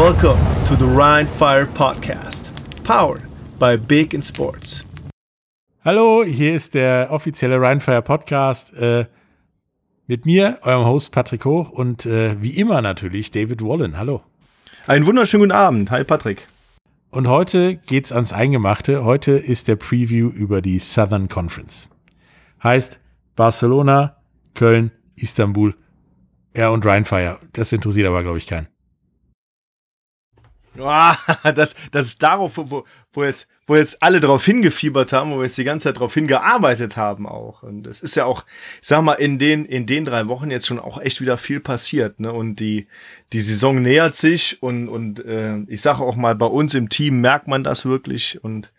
Welcome to the Rhine Fire Podcast, powered by Big in Sports. Hallo, hier ist der offizielle Rheinfire Podcast äh, mit mir, eurem Host Patrick Hoch und äh, wie immer natürlich David Wallen. Hallo. Einen wunderschönen guten Abend. Hi Patrick. Und heute geht's ans Eingemachte. Heute ist der Preview über die Southern Conference. Heißt Barcelona, Köln, Istanbul, ja und Rheinfire. Das interessiert aber, glaube ich, keinen. Ah, das, das ist darauf, wo, wo, jetzt, wo jetzt alle drauf hingefiebert haben, wo wir jetzt die ganze Zeit drauf hingearbeitet haben auch. Und es ist ja auch, ich sag mal, in den, in den drei Wochen jetzt schon auch echt wieder viel passiert, ne? Und die, die Saison nähert sich und, und äh, ich sage auch mal, bei uns im Team merkt man das wirklich und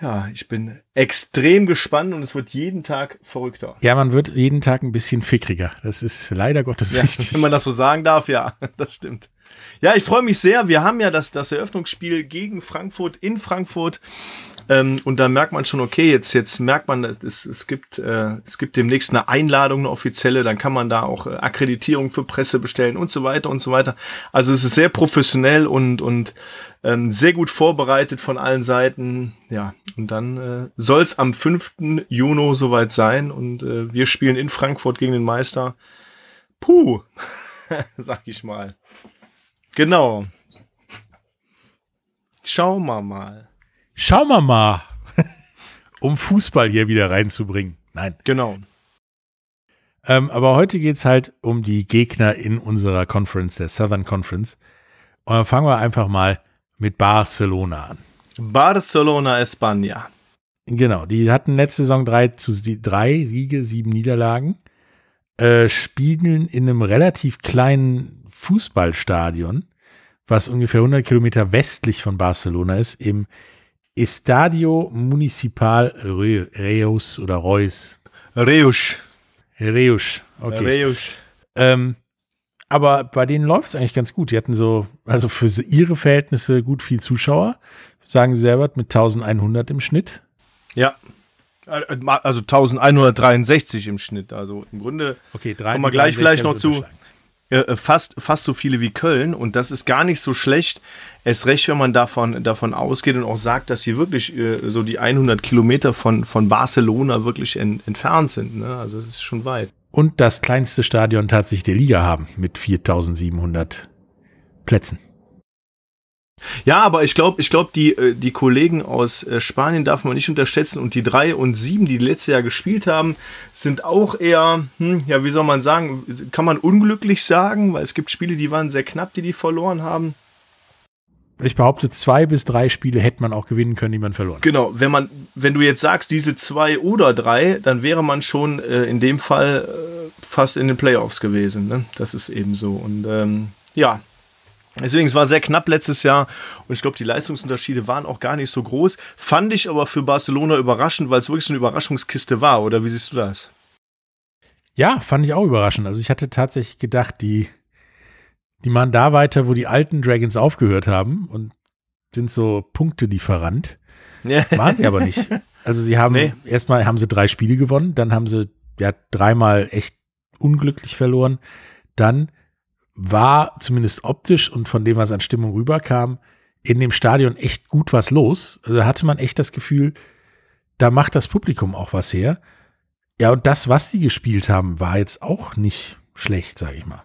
ja, ich bin extrem gespannt und es wird jeden Tag verrückter. Ja, man wird jeden Tag ein bisschen fickriger. Das ist leider Gottes ja, richtig. Wenn man das so sagen darf, ja, das stimmt. Ja, ich freue mich sehr. Wir haben ja das, das Eröffnungsspiel gegen Frankfurt in Frankfurt. Ähm, und da merkt man schon, okay, jetzt, jetzt merkt man, es, es, gibt, äh, es gibt demnächst eine Einladung, eine offizielle, dann kann man da auch äh, Akkreditierung für Presse bestellen und so weiter und so weiter. Also es ist sehr professionell und, und ähm, sehr gut vorbereitet von allen Seiten. Ja, und dann äh, soll es am 5. Juni soweit sein und äh, wir spielen in Frankfurt gegen den Meister. Puh, sag ich mal. Genau. Schauen wir mal. Schauen wir mal, um Fußball hier wieder reinzubringen. Nein. Genau. Ähm, aber heute geht es halt um die Gegner in unserer Conference, der Southern Conference. Und dann fangen wir einfach mal mit Barcelona an. Barcelona España. Genau, die hatten letzte Saison drei, zu, drei Siege, sieben Niederlagen. Äh, spielen in einem relativ kleinen Fußballstadion, was ungefähr 100 Kilometer westlich von Barcelona ist, im Estadio Municipal Reus oder Reus. Reus. Reus, okay. Reus. Ähm, aber bei denen läuft es eigentlich ganz gut. Die hatten so, also für ihre Verhältnisse gut viel Zuschauer, sagen sie selber, mit 1100 im Schnitt. Ja. Also 1163 im Schnitt. Also im Grunde okay, kommen wir gleich vielleicht noch zu. Äh, fast, fast so viele wie Köln und das ist gar nicht so schlecht. Erst recht, wenn man davon, davon ausgeht und auch sagt, dass sie wirklich äh, so die 100 Kilometer von, von Barcelona wirklich en, entfernt sind. Ne? Also es ist schon weit. Und das kleinste Stadion tatsächlich der Liga haben mit 4700 Plätzen. Ja, aber ich glaube, ich glaube, die, äh, die Kollegen aus äh, Spanien darf man nicht unterschätzen und die drei und sieben, die letztes Jahr gespielt haben, sind auch eher, hm, ja, wie soll man sagen, kann man unglücklich sagen, weil es gibt Spiele, die waren sehr knapp, die die verloren haben. Ich behaupte, zwei bis drei Spiele hätte man auch gewinnen können, die man verloren. Genau, wenn man, wenn du jetzt sagst, diese zwei oder drei, dann wäre man schon äh, in dem Fall äh, fast in den Playoffs gewesen. Ne? Das ist eben so. Und ähm, ja, Deswegen, es war sehr knapp letztes Jahr und ich glaube, die Leistungsunterschiede waren auch gar nicht so groß. Fand ich aber für Barcelona überraschend, weil es wirklich so eine Überraschungskiste war, oder wie siehst du das? Ja, fand ich auch überraschend. Also ich hatte tatsächlich gedacht, die, die machen da weiter, wo die alten Dragons aufgehört haben und sind so Punktelieferant. Ja. Waren sie aber nicht. Also sie haben, nee. erstmal haben sie drei Spiele gewonnen, dann haben sie ja dreimal echt unglücklich verloren. Dann war zumindest optisch und von dem, was an Stimmung rüberkam, in dem Stadion echt gut was los. Also hatte man echt das Gefühl, da macht das Publikum auch was her. Ja, und das, was die gespielt haben, war jetzt auch nicht schlecht, sage ich mal.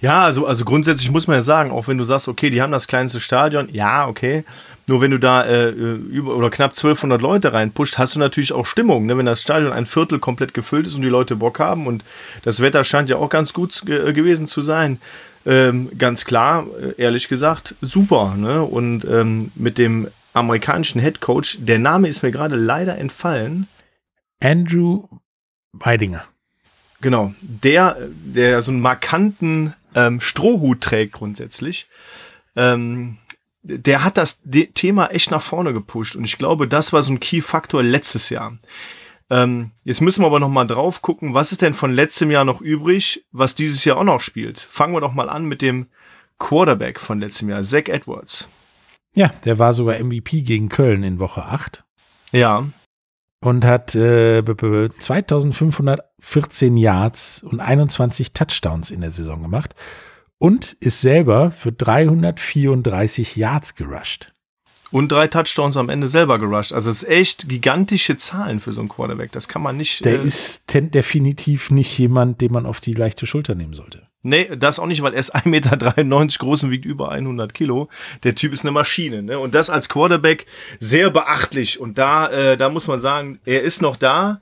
Ja, also, also grundsätzlich muss man ja sagen, auch wenn du sagst, okay, die haben das kleinste Stadion, ja, okay. Nur wenn du da äh, über oder knapp 1200 Leute reinpusht, hast du natürlich auch Stimmung. Ne? Wenn das Stadion ein Viertel komplett gefüllt ist und die Leute Bock haben und das Wetter scheint ja auch ganz gut äh, gewesen zu sein. Ähm, ganz klar, äh, ehrlich gesagt, super. Ne? Und ähm, mit dem amerikanischen Head Coach, der Name ist mir gerade leider entfallen. Andrew Weidinger. Genau, der, der so einen markanten ähm, Strohhut trägt grundsätzlich. Ähm, der hat das Thema echt nach vorne gepusht und ich glaube, das war so ein Key-Faktor letztes Jahr. Ähm, jetzt müssen wir aber noch mal drauf gucken, was ist denn von letztem Jahr noch übrig, was dieses Jahr auch noch spielt. Fangen wir doch mal an mit dem Quarterback von letztem Jahr, Zach Edwards. Ja, der war sogar MVP gegen Köln in Woche 8. Ja. Und hat äh, 2514 Yards und 21 Touchdowns in der Saison gemacht. und ist selber für 334 Yards gerusht. Und drei Touchdowns am Ende selber gerusht. Also es ist echt gigantische Zahlen für so einen Quarterback. Das kann man nicht. Der äh, ist definitiv nicht jemand, den man auf die leichte Schulter nehmen sollte. Nee, das auch nicht, weil er ist 1,93 Meter groß und wiegt über 100 Kilo. Der Typ ist eine Maschine. Ne? Und das als Quarterback sehr beachtlich. Und da, äh, da muss man sagen, er ist noch da,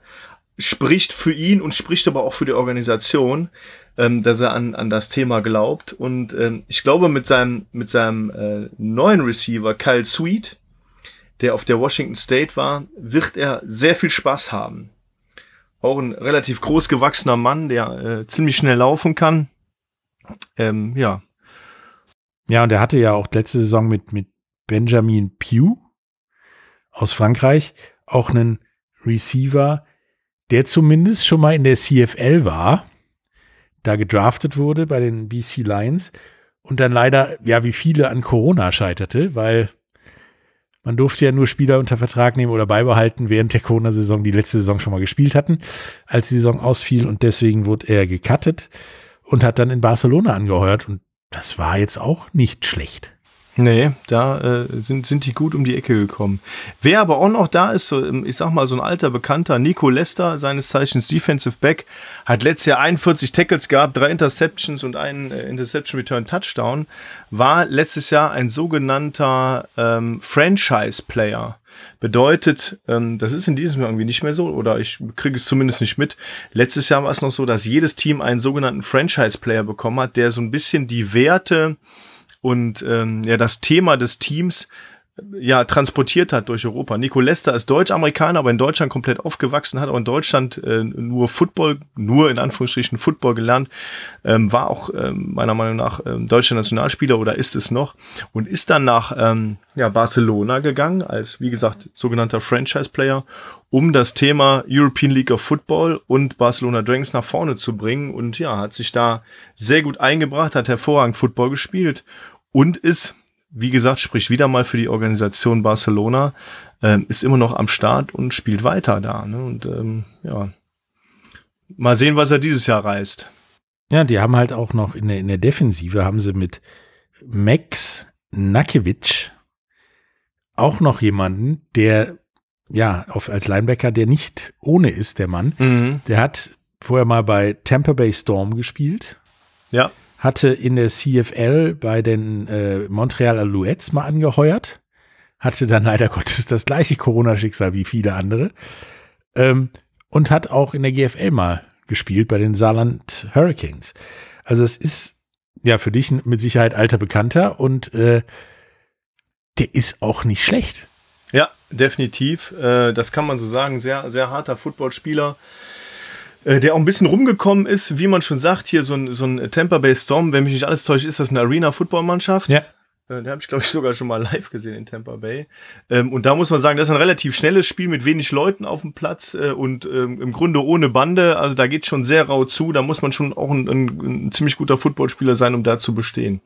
spricht für ihn und spricht aber auch für die Organisation ähm, dass er an, an das Thema glaubt. Und ähm, ich glaube, mit seinem, mit seinem äh, neuen Receiver, Kyle Sweet, der auf der Washington State war, wird er sehr viel Spaß haben. Auch ein relativ groß gewachsener Mann, der äh, ziemlich schnell laufen kann. Ähm, ja. Ja, und er hatte ja auch letzte Saison mit, mit Benjamin Pugh aus Frankreich auch einen Receiver, der zumindest schon mal in der CFL war da gedraftet wurde bei den BC Lions und dann leider, ja, wie viele an Corona scheiterte, weil man durfte ja nur Spieler unter Vertrag nehmen oder beibehalten während der Corona-Saison, die letzte Saison schon mal gespielt hatten, als die Saison ausfiel und deswegen wurde er gecuttet und hat dann in Barcelona angeheuert und das war jetzt auch nicht schlecht. Nee, da äh, sind, sind die gut um die Ecke gekommen. Wer aber auch noch da ist, so, ähm, ich sag mal, so ein alter Bekannter, Nico Lester, seines Zeichens Defensive Back, hat letztes Jahr 41 Tackles gehabt, drei Interceptions und einen äh, Interception Return Touchdown, war letztes Jahr ein sogenannter ähm, Franchise-Player. Bedeutet, ähm, das ist in diesem Jahr irgendwie nicht mehr so, oder ich kriege es zumindest nicht mit. Letztes Jahr war es noch so, dass jedes Team einen sogenannten Franchise-Player bekommen hat, der so ein bisschen die Werte, und ähm, ja das Thema des Teams ja, transportiert hat durch Europa. Nico Lester ist Deutsch-Amerikaner, aber in Deutschland komplett aufgewachsen, hat auch in Deutschland äh, nur Football, nur in Anführungsstrichen Football gelernt, ähm, war auch ähm, meiner Meinung nach ähm, deutscher Nationalspieler oder ist es noch und ist dann nach ähm, ja, Barcelona gegangen als, wie gesagt, sogenannter Franchise-Player, um das Thema European League of Football und Barcelona Dragons nach vorne zu bringen und ja, hat sich da sehr gut eingebracht, hat hervorragend Football gespielt und ist wie gesagt, spricht wieder mal für die Organisation Barcelona, ähm, ist immer noch am Start und spielt weiter da. Ne? Und ähm, ja, mal sehen, was er dieses Jahr reißt. Ja, die haben halt auch noch in der, in der Defensive haben sie mit Max Nakiewicz auch noch jemanden, der ja auf, als Linebacker, der nicht ohne ist, der Mann. Mhm. Der hat vorher mal bei Tampa Bay Storm gespielt. Ja hatte in der CFL bei den äh, Montreal Alouettes mal angeheuert, hatte dann leider Gottes das gleiche Corona-Schicksal wie viele andere ähm, und hat auch in der GFL mal gespielt bei den Saarland Hurricanes. Also es ist ja für dich mit Sicherheit alter Bekannter und äh, der ist auch nicht schlecht. Ja, definitiv. Äh, das kann man so sagen. Sehr, sehr harter Footballspieler. Äh, der auch ein bisschen rumgekommen ist, wie man schon sagt, hier so ein, so ein Tampa Bay Storm, wenn mich nicht alles täuscht, ist das eine Arena-Football-Mannschaft. Ja. Äh, den habe ich, glaube ich, sogar schon mal live gesehen in Tampa Bay. Ähm, und da muss man sagen, das ist ein relativ schnelles Spiel mit wenig Leuten auf dem Platz äh, und ähm, im Grunde ohne Bande. Also da geht schon sehr rau zu. Da muss man schon auch ein, ein, ein ziemlich guter Footballspieler sein, um da zu bestehen.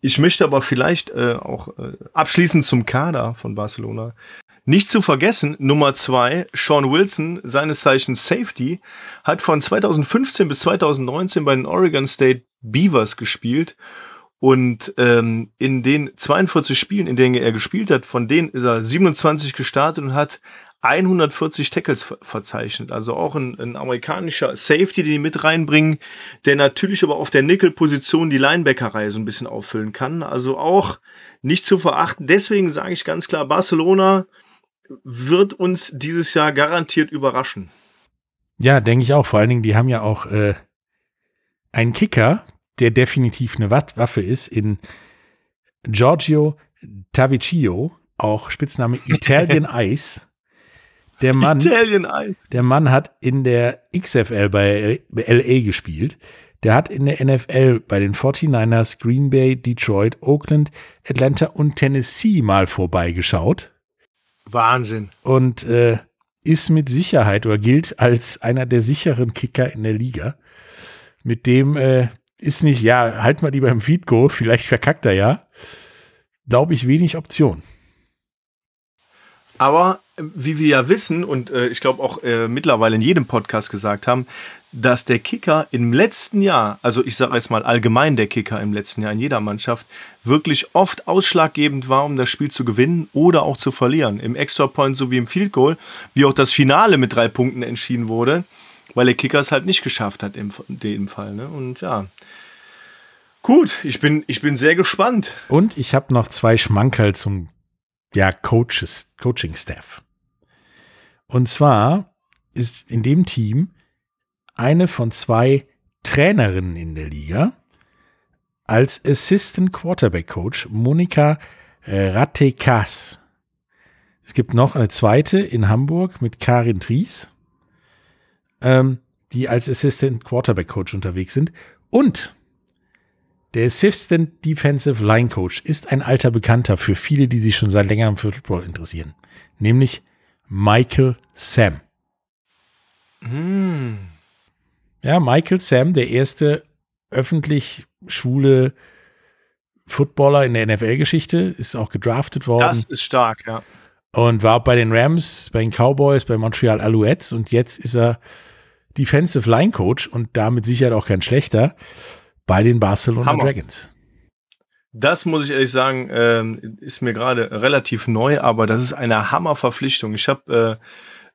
Ich möchte aber vielleicht äh, auch äh, abschließend zum Kader von Barcelona nicht zu vergessen, Nummer zwei, Sean Wilson, seines Zeichens Safety, hat von 2015 bis 2019 bei den Oregon State Beavers gespielt. Und ähm, in den 42 Spielen, in denen er gespielt hat, von denen ist er 27 gestartet und hat 140 Tackles ver verzeichnet. Also auch ein, ein amerikanischer Safety, den die mit reinbringen, der natürlich aber auf der Nickel-Position die Linebackerei so ein bisschen auffüllen kann. Also auch nicht zu verachten. Deswegen sage ich ganz klar, Barcelona wird uns dieses Jahr garantiert überraschen. Ja, denke ich auch. Vor allen Dingen, die haben ja auch äh, einen Kicker, der definitiv eine Waffe ist, in Giorgio Taviccio, auch Spitzname Italian Ice. Der Mann, Italian Ice. der Mann hat in der XFL bei LA gespielt. Der hat in der NFL bei den 49ers, Green Bay, Detroit, Oakland, Atlanta und Tennessee mal vorbeigeschaut. Wahnsinn. Und äh, ist mit Sicherheit oder gilt als einer der sicheren Kicker in der Liga. Mit dem äh, ist nicht, ja, halt mal lieber im Feed-Go, vielleicht verkackt er ja. Glaube ich, wenig Option. Aber äh, wie wir ja wissen und äh, ich glaube auch äh, mittlerweile in jedem Podcast gesagt haben, dass der Kicker im letzten Jahr, also ich sage jetzt mal allgemein der Kicker im letzten Jahr in jeder Mannschaft, wirklich oft ausschlaggebend war, um das Spiel zu gewinnen oder auch zu verlieren. Im Extra Point sowie im Field Goal, wie auch das Finale mit drei Punkten entschieden wurde, weil der Kicker es halt nicht geschafft hat in dem Fall. Ne? Und ja, gut, ich bin, ich bin sehr gespannt. Und ich habe noch zwei Schmankerl zum ja, Coaches, Coaching-Staff. Und zwar ist in dem Team eine von zwei Trainerinnen in der Liga als Assistant Quarterback Coach Monika Ratekas. Es gibt noch eine zweite in Hamburg mit Karin Tries, ähm, die als Assistant Quarterback Coach unterwegs sind. Und der Assistant Defensive Line Coach ist ein alter Bekannter für viele, die sich schon seit längerem für Football interessieren, nämlich Michael Sam. Mm. Ja, Michael Sam, der erste öffentlich schwule Footballer in der NFL-Geschichte, ist auch gedraftet worden. Das ist stark, ja. Und war bei den Rams, bei den Cowboys, bei Montreal Alouettes und jetzt ist er Defensive Line Coach und damit sicher auch kein schlechter bei den Barcelona Hammer. Dragons. Das muss ich ehrlich sagen, äh, ist mir gerade relativ neu, aber das ist eine Hammerverpflichtung. Ich habe äh,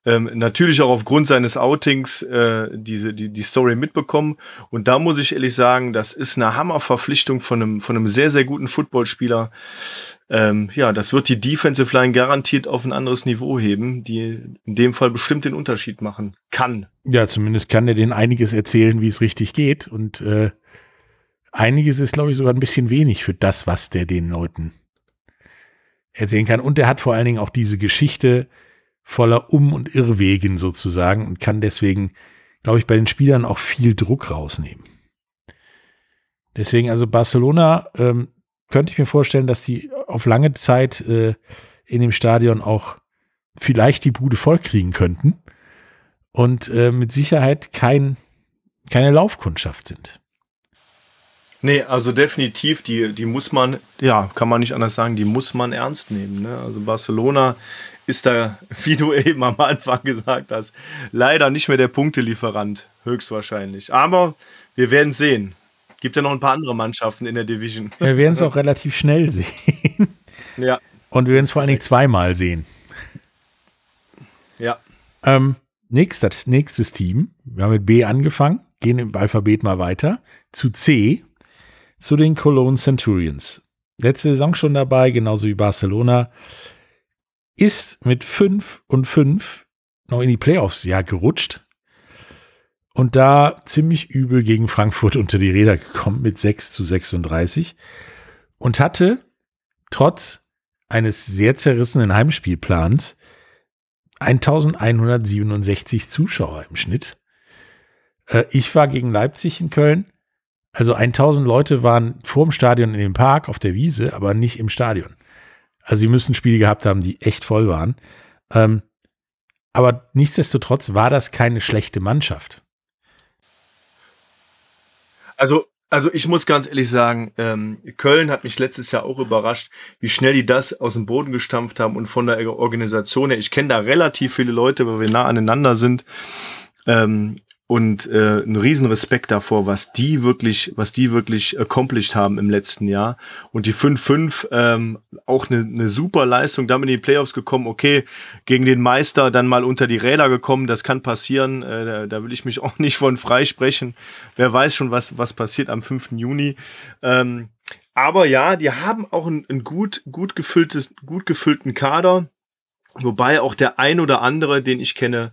ähm, natürlich auch aufgrund seines Outings äh, diese die die Story mitbekommen und da muss ich ehrlich sagen, das ist eine Hammerverpflichtung von einem von einem sehr sehr guten Footballspieler. Ähm, ja, das wird die Defensive Line garantiert auf ein anderes Niveau heben, die in dem Fall bestimmt den Unterschied machen kann. Ja, zumindest kann er denen einiges erzählen, wie es richtig geht und äh, Einiges ist, glaube ich, sogar ein bisschen wenig für das, was der den Leuten erzählen kann. Und er hat vor allen Dingen auch diese Geschichte voller Um- und Irrwegen sozusagen und kann deswegen, glaube ich, bei den Spielern auch viel Druck rausnehmen. Deswegen also Barcelona ähm, könnte ich mir vorstellen, dass die auf lange Zeit äh, in dem Stadion auch vielleicht die Bude voll kriegen könnten und äh, mit Sicherheit kein, keine Laufkundschaft sind. Nee, also definitiv, die, die muss man, ja, kann man nicht anders sagen, die muss man ernst nehmen. Ne? Also Barcelona ist da, wie du eben am Anfang gesagt hast, leider nicht mehr der Punktelieferant, höchstwahrscheinlich. Aber wir werden sehen. Gibt ja noch ein paar andere Mannschaften in der Division. Wir werden es auch relativ schnell sehen. Ja. Und wir werden es vor allen Dingen zweimal sehen. Ja. Ähm, nächstes, nächstes Team. Wir haben mit B angefangen, gehen im Alphabet mal weiter zu C zu den Cologne Centurions. Letzte Saison schon dabei, genauso wie Barcelona. Ist mit 5 und 5 noch in die Playoffs ja gerutscht. Und da ziemlich übel gegen Frankfurt unter die Räder gekommen mit 6 zu 36. Und hatte trotz eines sehr zerrissenen Heimspielplans 1167 Zuschauer im Schnitt. Äh, ich war gegen Leipzig in Köln also 1000 Leute waren vor dem Stadion in dem Park auf der Wiese, aber nicht im Stadion. Also sie müssen Spiele gehabt haben, die echt voll waren. Ähm, aber nichtsdestotrotz war das keine schlechte Mannschaft. Also, also ich muss ganz ehrlich sagen, ähm, Köln hat mich letztes Jahr auch überrascht, wie schnell die das aus dem Boden gestampft haben und von der Organisation her. Ich kenne da relativ viele Leute, weil wir nah aneinander sind. Ähm, und äh, einen riesen Respekt davor, was die wirklich, was die wirklich accomplished haben im letzten Jahr. Und die 5-5, ähm, auch eine, eine super Leistung, damit in die Playoffs gekommen, okay, gegen den Meister dann mal unter die Räder gekommen, das kann passieren, äh, da, da will ich mich auch nicht von freisprechen. Wer weiß schon, was, was passiert am 5. Juni. Ähm, aber ja, die haben auch ein, ein gut, gut gefülltes, gut gefüllten Kader, wobei auch der ein oder andere, den ich kenne,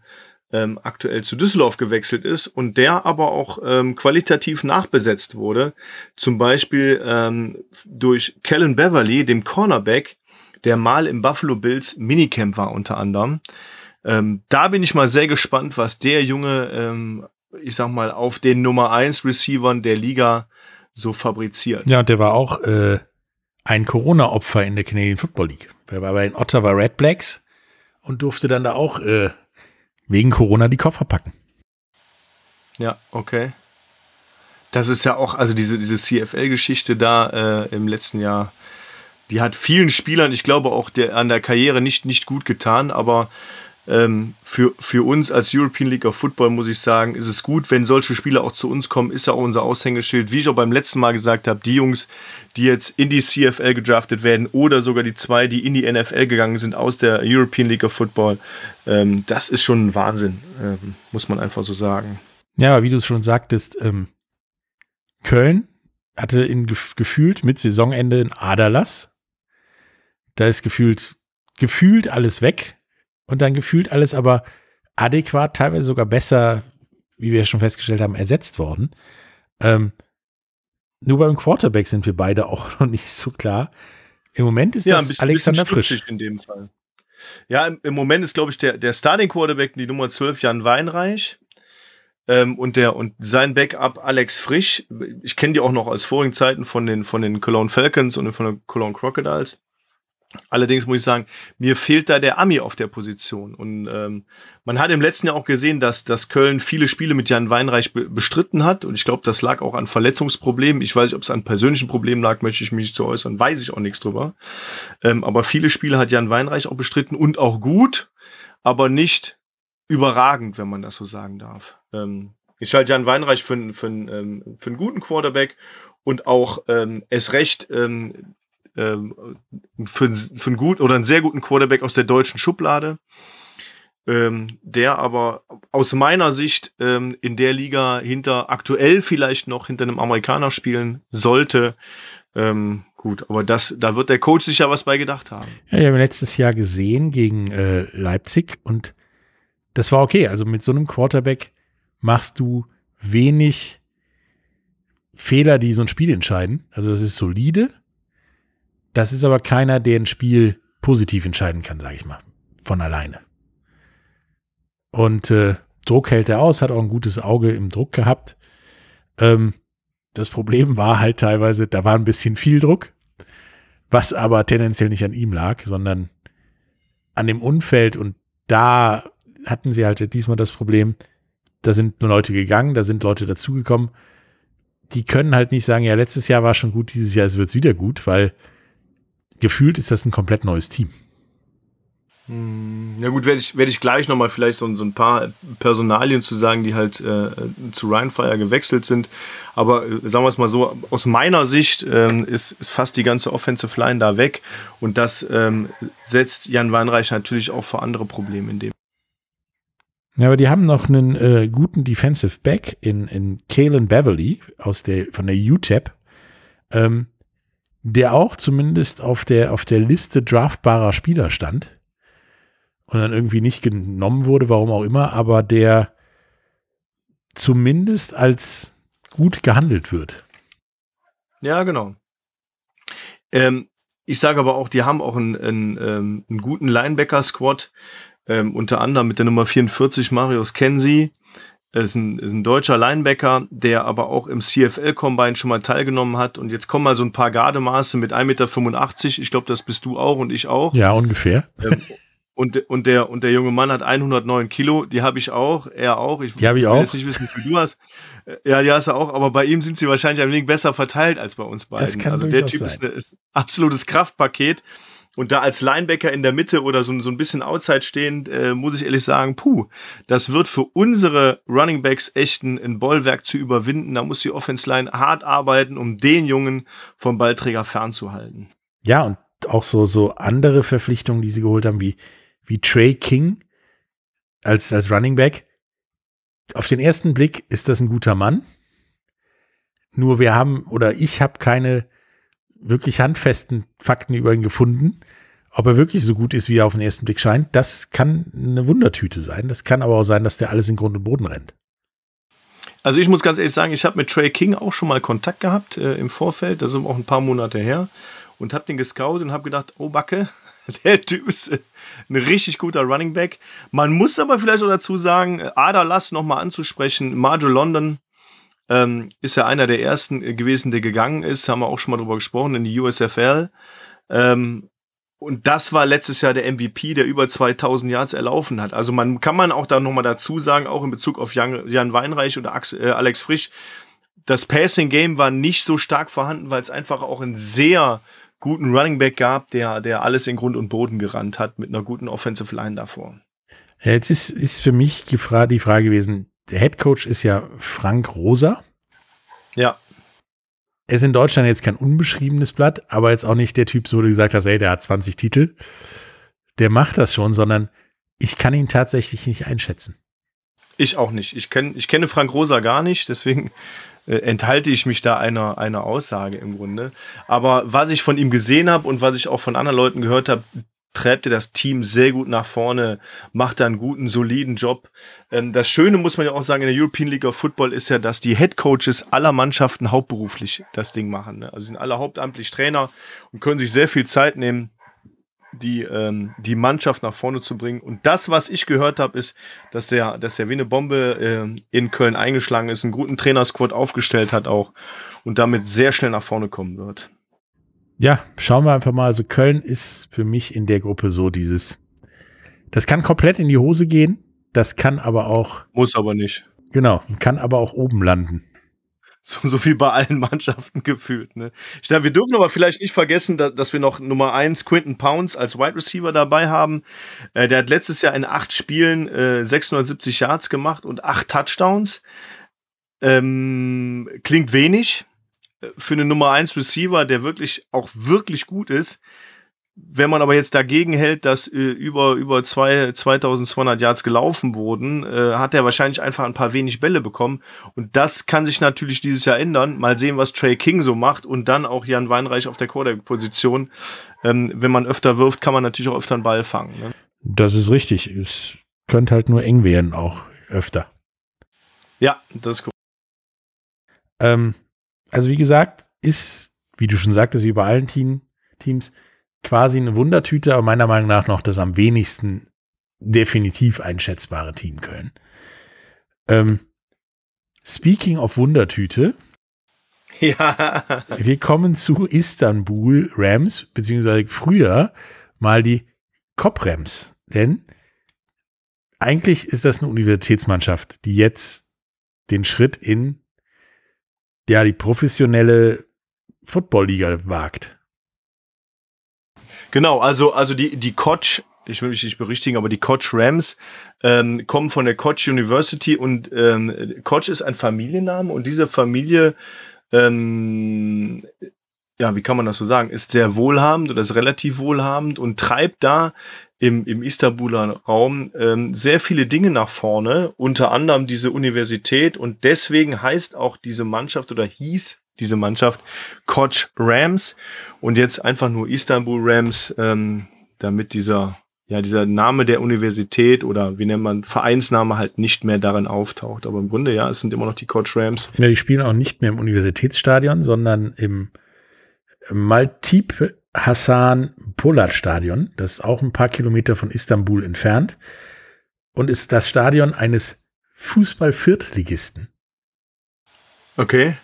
ähm, aktuell zu Düsseldorf gewechselt ist und der aber auch ähm, qualitativ nachbesetzt wurde. Zum Beispiel ähm, durch Kellen Beverly, dem Cornerback, der mal im Buffalo Bills Minicamp war unter anderem. Ähm, da bin ich mal sehr gespannt, was der Junge, ähm, ich sag mal, auf den Nummer 1 Receivern der Liga so fabriziert. Ja, der war auch äh, ein Corona-Opfer in der Canadian Football League. Er war bei den Ottawa Red Blacks und durfte dann da auch äh, wegen Corona die Koffer packen. Ja, okay. Das ist ja auch, also diese, diese CFL-Geschichte da äh, im letzten Jahr, die hat vielen Spielern, ich glaube auch der, an der Karriere nicht, nicht gut getan, aber ähm, für, für uns als European League of Football muss ich sagen, ist es gut, wenn solche Spieler auch zu uns kommen, ist ja auch unser Aushängeschild. Wie ich auch beim letzten Mal gesagt habe, die Jungs, die jetzt in die CFL gedraftet werden oder sogar die zwei, die in die NFL gegangen sind aus der European League of Football, ähm, das ist schon ein Wahnsinn, ähm, muss man einfach so sagen. Ja, wie du es schon sagtest, ähm, Köln hatte in, gefühlt mit Saisonende ein Aderlass. Da ist gefühlt, gefühlt alles weg und dann gefühlt alles aber adäquat, teilweise sogar besser, wie wir schon festgestellt haben, ersetzt worden. Ähm, nur beim Quarterback sind wir beide auch noch nicht so klar. Im Moment ist ja, das bisschen, Alexander Frisch. in dem Fall. Ja, im, im Moment ist, glaube ich, der, der Starting Quarterback die Nummer 12, Jan Weinreich. Ähm, und der und sein Backup Alex Frisch. Ich kenne die auch noch aus vorigen Zeiten von den, von den Cologne Falcons und von den Cologne Crocodiles. Allerdings muss ich sagen, mir fehlt da der Ami auf der Position. Und ähm, man hat im letzten Jahr auch gesehen, dass, dass Köln viele Spiele mit Jan Weinreich be bestritten hat. Und ich glaube, das lag auch an Verletzungsproblemen. Ich weiß nicht, ob es an persönlichen Problemen lag, möchte ich mich nicht zu äußern, weiß ich auch nichts drüber. Ähm, aber viele Spiele hat Jan Weinreich auch bestritten und auch gut, aber nicht überragend, wenn man das so sagen darf. Ähm, ich halte Jan Weinreich für, für, ähm, für einen guten Quarterback und auch ähm, es recht ähm, ähm, für, für einen guten oder einen sehr guten Quarterback aus der deutschen Schublade, ähm, der aber aus meiner Sicht ähm, in der Liga hinter aktuell vielleicht noch hinter einem Amerikaner spielen sollte. Ähm, gut, aber das, da wird der Coach sicher was bei gedacht haben. Ja, wir haben letztes Jahr gesehen gegen äh, Leipzig und das war okay. Also mit so einem Quarterback machst du wenig Fehler, die so ein Spiel entscheiden. Also das ist solide das ist aber keiner, der ein Spiel positiv entscheiden kann, sage ich mal, von alleine. Und äh, Druck hält er aus, hat auch ein gutes Auge im Druck gehabt. Ähm, das Problem war halt teilweise, da war ein bisschen viel Druck, was aber tendenziell nicht an ihm lag, sondern an dem Umfeld. Und da hatten sie halt diesmal das Problem, da sind nur Leute gegangen, da sind Leute dazugekommen. Die können halt nicht sagen, ja, letztes Jahr war schon gut, dieses Jahr wird es wieder gut, weil gefühlt ist das ein komplett neues Team. Ja gut, werde ich, werd ich gleich nochmal vielleicht so, so ein paar Personalien zu sagen, die halt äh, zu Rheinfire gewechselt sind. Aber äh, sagen wir es mal so, aus meiner Sicht ähm, ist, ist fast die ganze Offensive Line da weg. Und das ähm, setzt Jan Weinreich natürlich auch vor andere Probleme in dem. Ja, aber die haben noch einen äh, guten Defensive Back in, in Kalen Beverly aus der, von der UTEP. Ähm, der auch zumindest auf der, auf der Liste draftbarer Spieler stand und dann irgendwie nicht genommen wurde, warum auch immer, aber der zumindest als gut gehandelt wird. Ja, genau. Ähm, ich sage aber auch, die haben auch einen, einen, ähm, einen guten Linebacker-Squad, ähm, unter anderem mit der Nummer 44 Marius Kenzie, ist ein, ist ein deutscher Linebacker, der aber auch im CFL-Combine schon mal teilgenommen hat. Und jetzt kommen mal so ein paar Gardemaße mit 1,85 Meter. Ich glaube, das bist du auch und ich auch. Ja, ungefähr. Ähm, und, und, der, und der junge Mann hat 109 Kilo. Die habe ich auch, er auch. Ich die habe ich auch. Ich will jetzt nicht wissen, wie viel du hast. Ja, die hast du auch. Aber bei ihm sind sie wahrscheinlich ein wenig besser verteilt als bei uns beiden. Das kann also der Typ sein. ist ein absolutes Kraftpaket. Und da als Linebacker in der Mitte oder so, so ein bisschen outside stehend, äh, muss ich ehrlich sagen, puh, das wird für unsere Running Backs echt ein, ein Bollwerk zu überwinden. Da muss die Offense Line hart arbeiten, um den Jungen vom Ballträger fernzuhalten. Ja, und auch so, so andere Verpflichtungen, die sie geholt haben, wie, wie Trey King als, als Running Back. Auf den ersten Blick ist das ein guter Mann. Nur wir haben, oder ich habe keine wirklich handfesten Fakten über ihn gefunden. Ob er wirklich so gut ist, wie er auf den ersten Blick scheint, das kann eine Wundertüte sein. Das kann aber auch sein, dass der alles in Grund und Boden rennt. Also ich muss ganz ehrlich sagen, ich habe mit Trey King auch schon mal Kontakt gehabt äh, im Vorfeld, das ist auch ein paar Monate her, und habe den gescoutet und habe gedacht, oh Backe, der Typ ist äh, ein richtig guter Running Back. Man muss aber vielleicht auch dazu sagen, äh, Ada Lass nochmal anzusprechen, Marjo London, ähm, ist ja einer der ersten gewesen, der gegangen ist, haben wir auch schon mal drüber gesprochen, in die USFL. Ähm, und das war letztes Jahr der MVP, der über 2000 Yards erlaufen hat. Also man kann man auch da nochmal dazu sagen, auch in Bezug auf Jan, Jan Weinreich oder äh, Alex Frisch, das Passing Game war nicht so stark vorhanden, weil es einfach auch ein sehr guten Running Back gab, der, der alles in Grund und Boden gerannt hat mit einer guten Offensive Line davor. Jetzt ist, ist für mich die Frage gewesen, der Head Coach ist ja Frank Rosa. Ja. Er ist in Deutschland jetzt kein unbeschriebenes Blatt, aber jetzt auch nicht der Typ, so wo du gesagt hast, ey, der hat 20 Titel. Der macht das schon, sondern ich kann ihn tatsächlich nicht einschätzen. Ich auch nicht. Ich, kenn, ich kenne Frank Rosa gar nicht, deswegen äh, enthalte ich mich da einer, einer Aussage im Grunde. Aber was ich von ihm gesehen habe und was ich auch von anderen Leuten gehört habe, treibt er das Team sehr gut nach vorne, macht da einen guten, soliden Job. Ähm, das Schöne muss man ja auch sagen in der European League of Football ist ja, dass die Head Coaches aller Mannschaften hauptberuflich das Ding machen. Ne? Also sind alle hauptamtlich Trainer und können sich sehr viel Zeit nehmen, die, ähm, die Mannschaft nach vorne zu bringen. Und das, was ich gehört habe, ist, dass der, dass der wie eine Bombe äh, in Köln eingeschlagen ist, einen guten Trainersquad aufgestellt hat auch und damit sehr schnell nach vorne kommen wird. Ja, schauen wir einfach mal. Also Köln ist für mich in der Gruppe so dieses, das kann komplett in die Hose gehen, das kann aber auch. Muss aber nicht. Genau, kann aber auch oben landen. So, so wie bei allen Mannschaften gefühlt. Ne? Ich glaube, wir dürfen aber vielleicht nicht vergessen, dass, dass wir noch Nummer eins Quinton Pounds als Wide Receiver dabei haben. Äh, der hat letztes Jahr in acht Spielen äh, 670 Yards gemacht und acht Touchdowns. Ähm, klingt wenig für eine Nummer eins Receiver, der wirklich auch wirklich gut ist. Wenn man aber jetzt dagegen hält, dass äh, über, über zwei, 2200 Yards gelaufen wurden, äh, hat er wahrscheinlich einfach ein paar wenig Bälle bekommen. Und das kann sich natürlich dieses Jahr ändern. Mal sehen, was Trey King so macht und dann auch Jan Weinreich auf der Quarterback-Position. Ähm, wenn man öfter wirft, kann man natürlich auch öfter einen Ball fangen. Ne? Das ist richtig. Es könnte halt nur eng werden, auch öfter. Ja, das ist cool. Ähm, also wie gesagt, ist, wie du schon sagtest, wie bei allen Team, Teams, quasi eine Wundertüte, aber meiner Meinung nach noch das am wenigsten definitiv einschätzbare Team Köln. Ähm, speaking of Wundertüte. Ja. Wir kommen zu Istanbul Rams, beziehungsweise früher mal die Cop Rams. Denn eigentlich ist das eine Universitätsmannschaft, die jetzt den Schritt in ja, die professionelle Football-Liga wagt. Genau, also, also die, die Koch, ich will mich nicht berichtigen, aber die Koch Rams ähm, kommen von der Koch University und ähm, Koch ist ein Familienname und diese Familie, ähm, ja, wie kann man das so sagen, ist sehr wohlhabend oder ist relativ wohlhabend und treibt da im, im Istanbuler Raum ähm, sehr viele Dinge nach vorne, unter anderem diese Universität und deswegen heißt auch diese Mannschaft oder hieß diese Mannschaft Koch Rams und jetzt einfach nur Istanbul Rams, ähm, damit dieser ja dieser Name der Universität oder wie nennt man Vereinsname halt nicht mehr darin auftaucht. Aber im Grunde ja, es sind immer noch die Koch Rams. Ja, die spielen auch nicht mehr im Universitätsstadion, sondern im Maltip Hassan Polat Stadion. Das ist auch ein paar Kilometer von Istanbul entfernt und ist das Stadion eines Fußball-Viertligisten. Okay.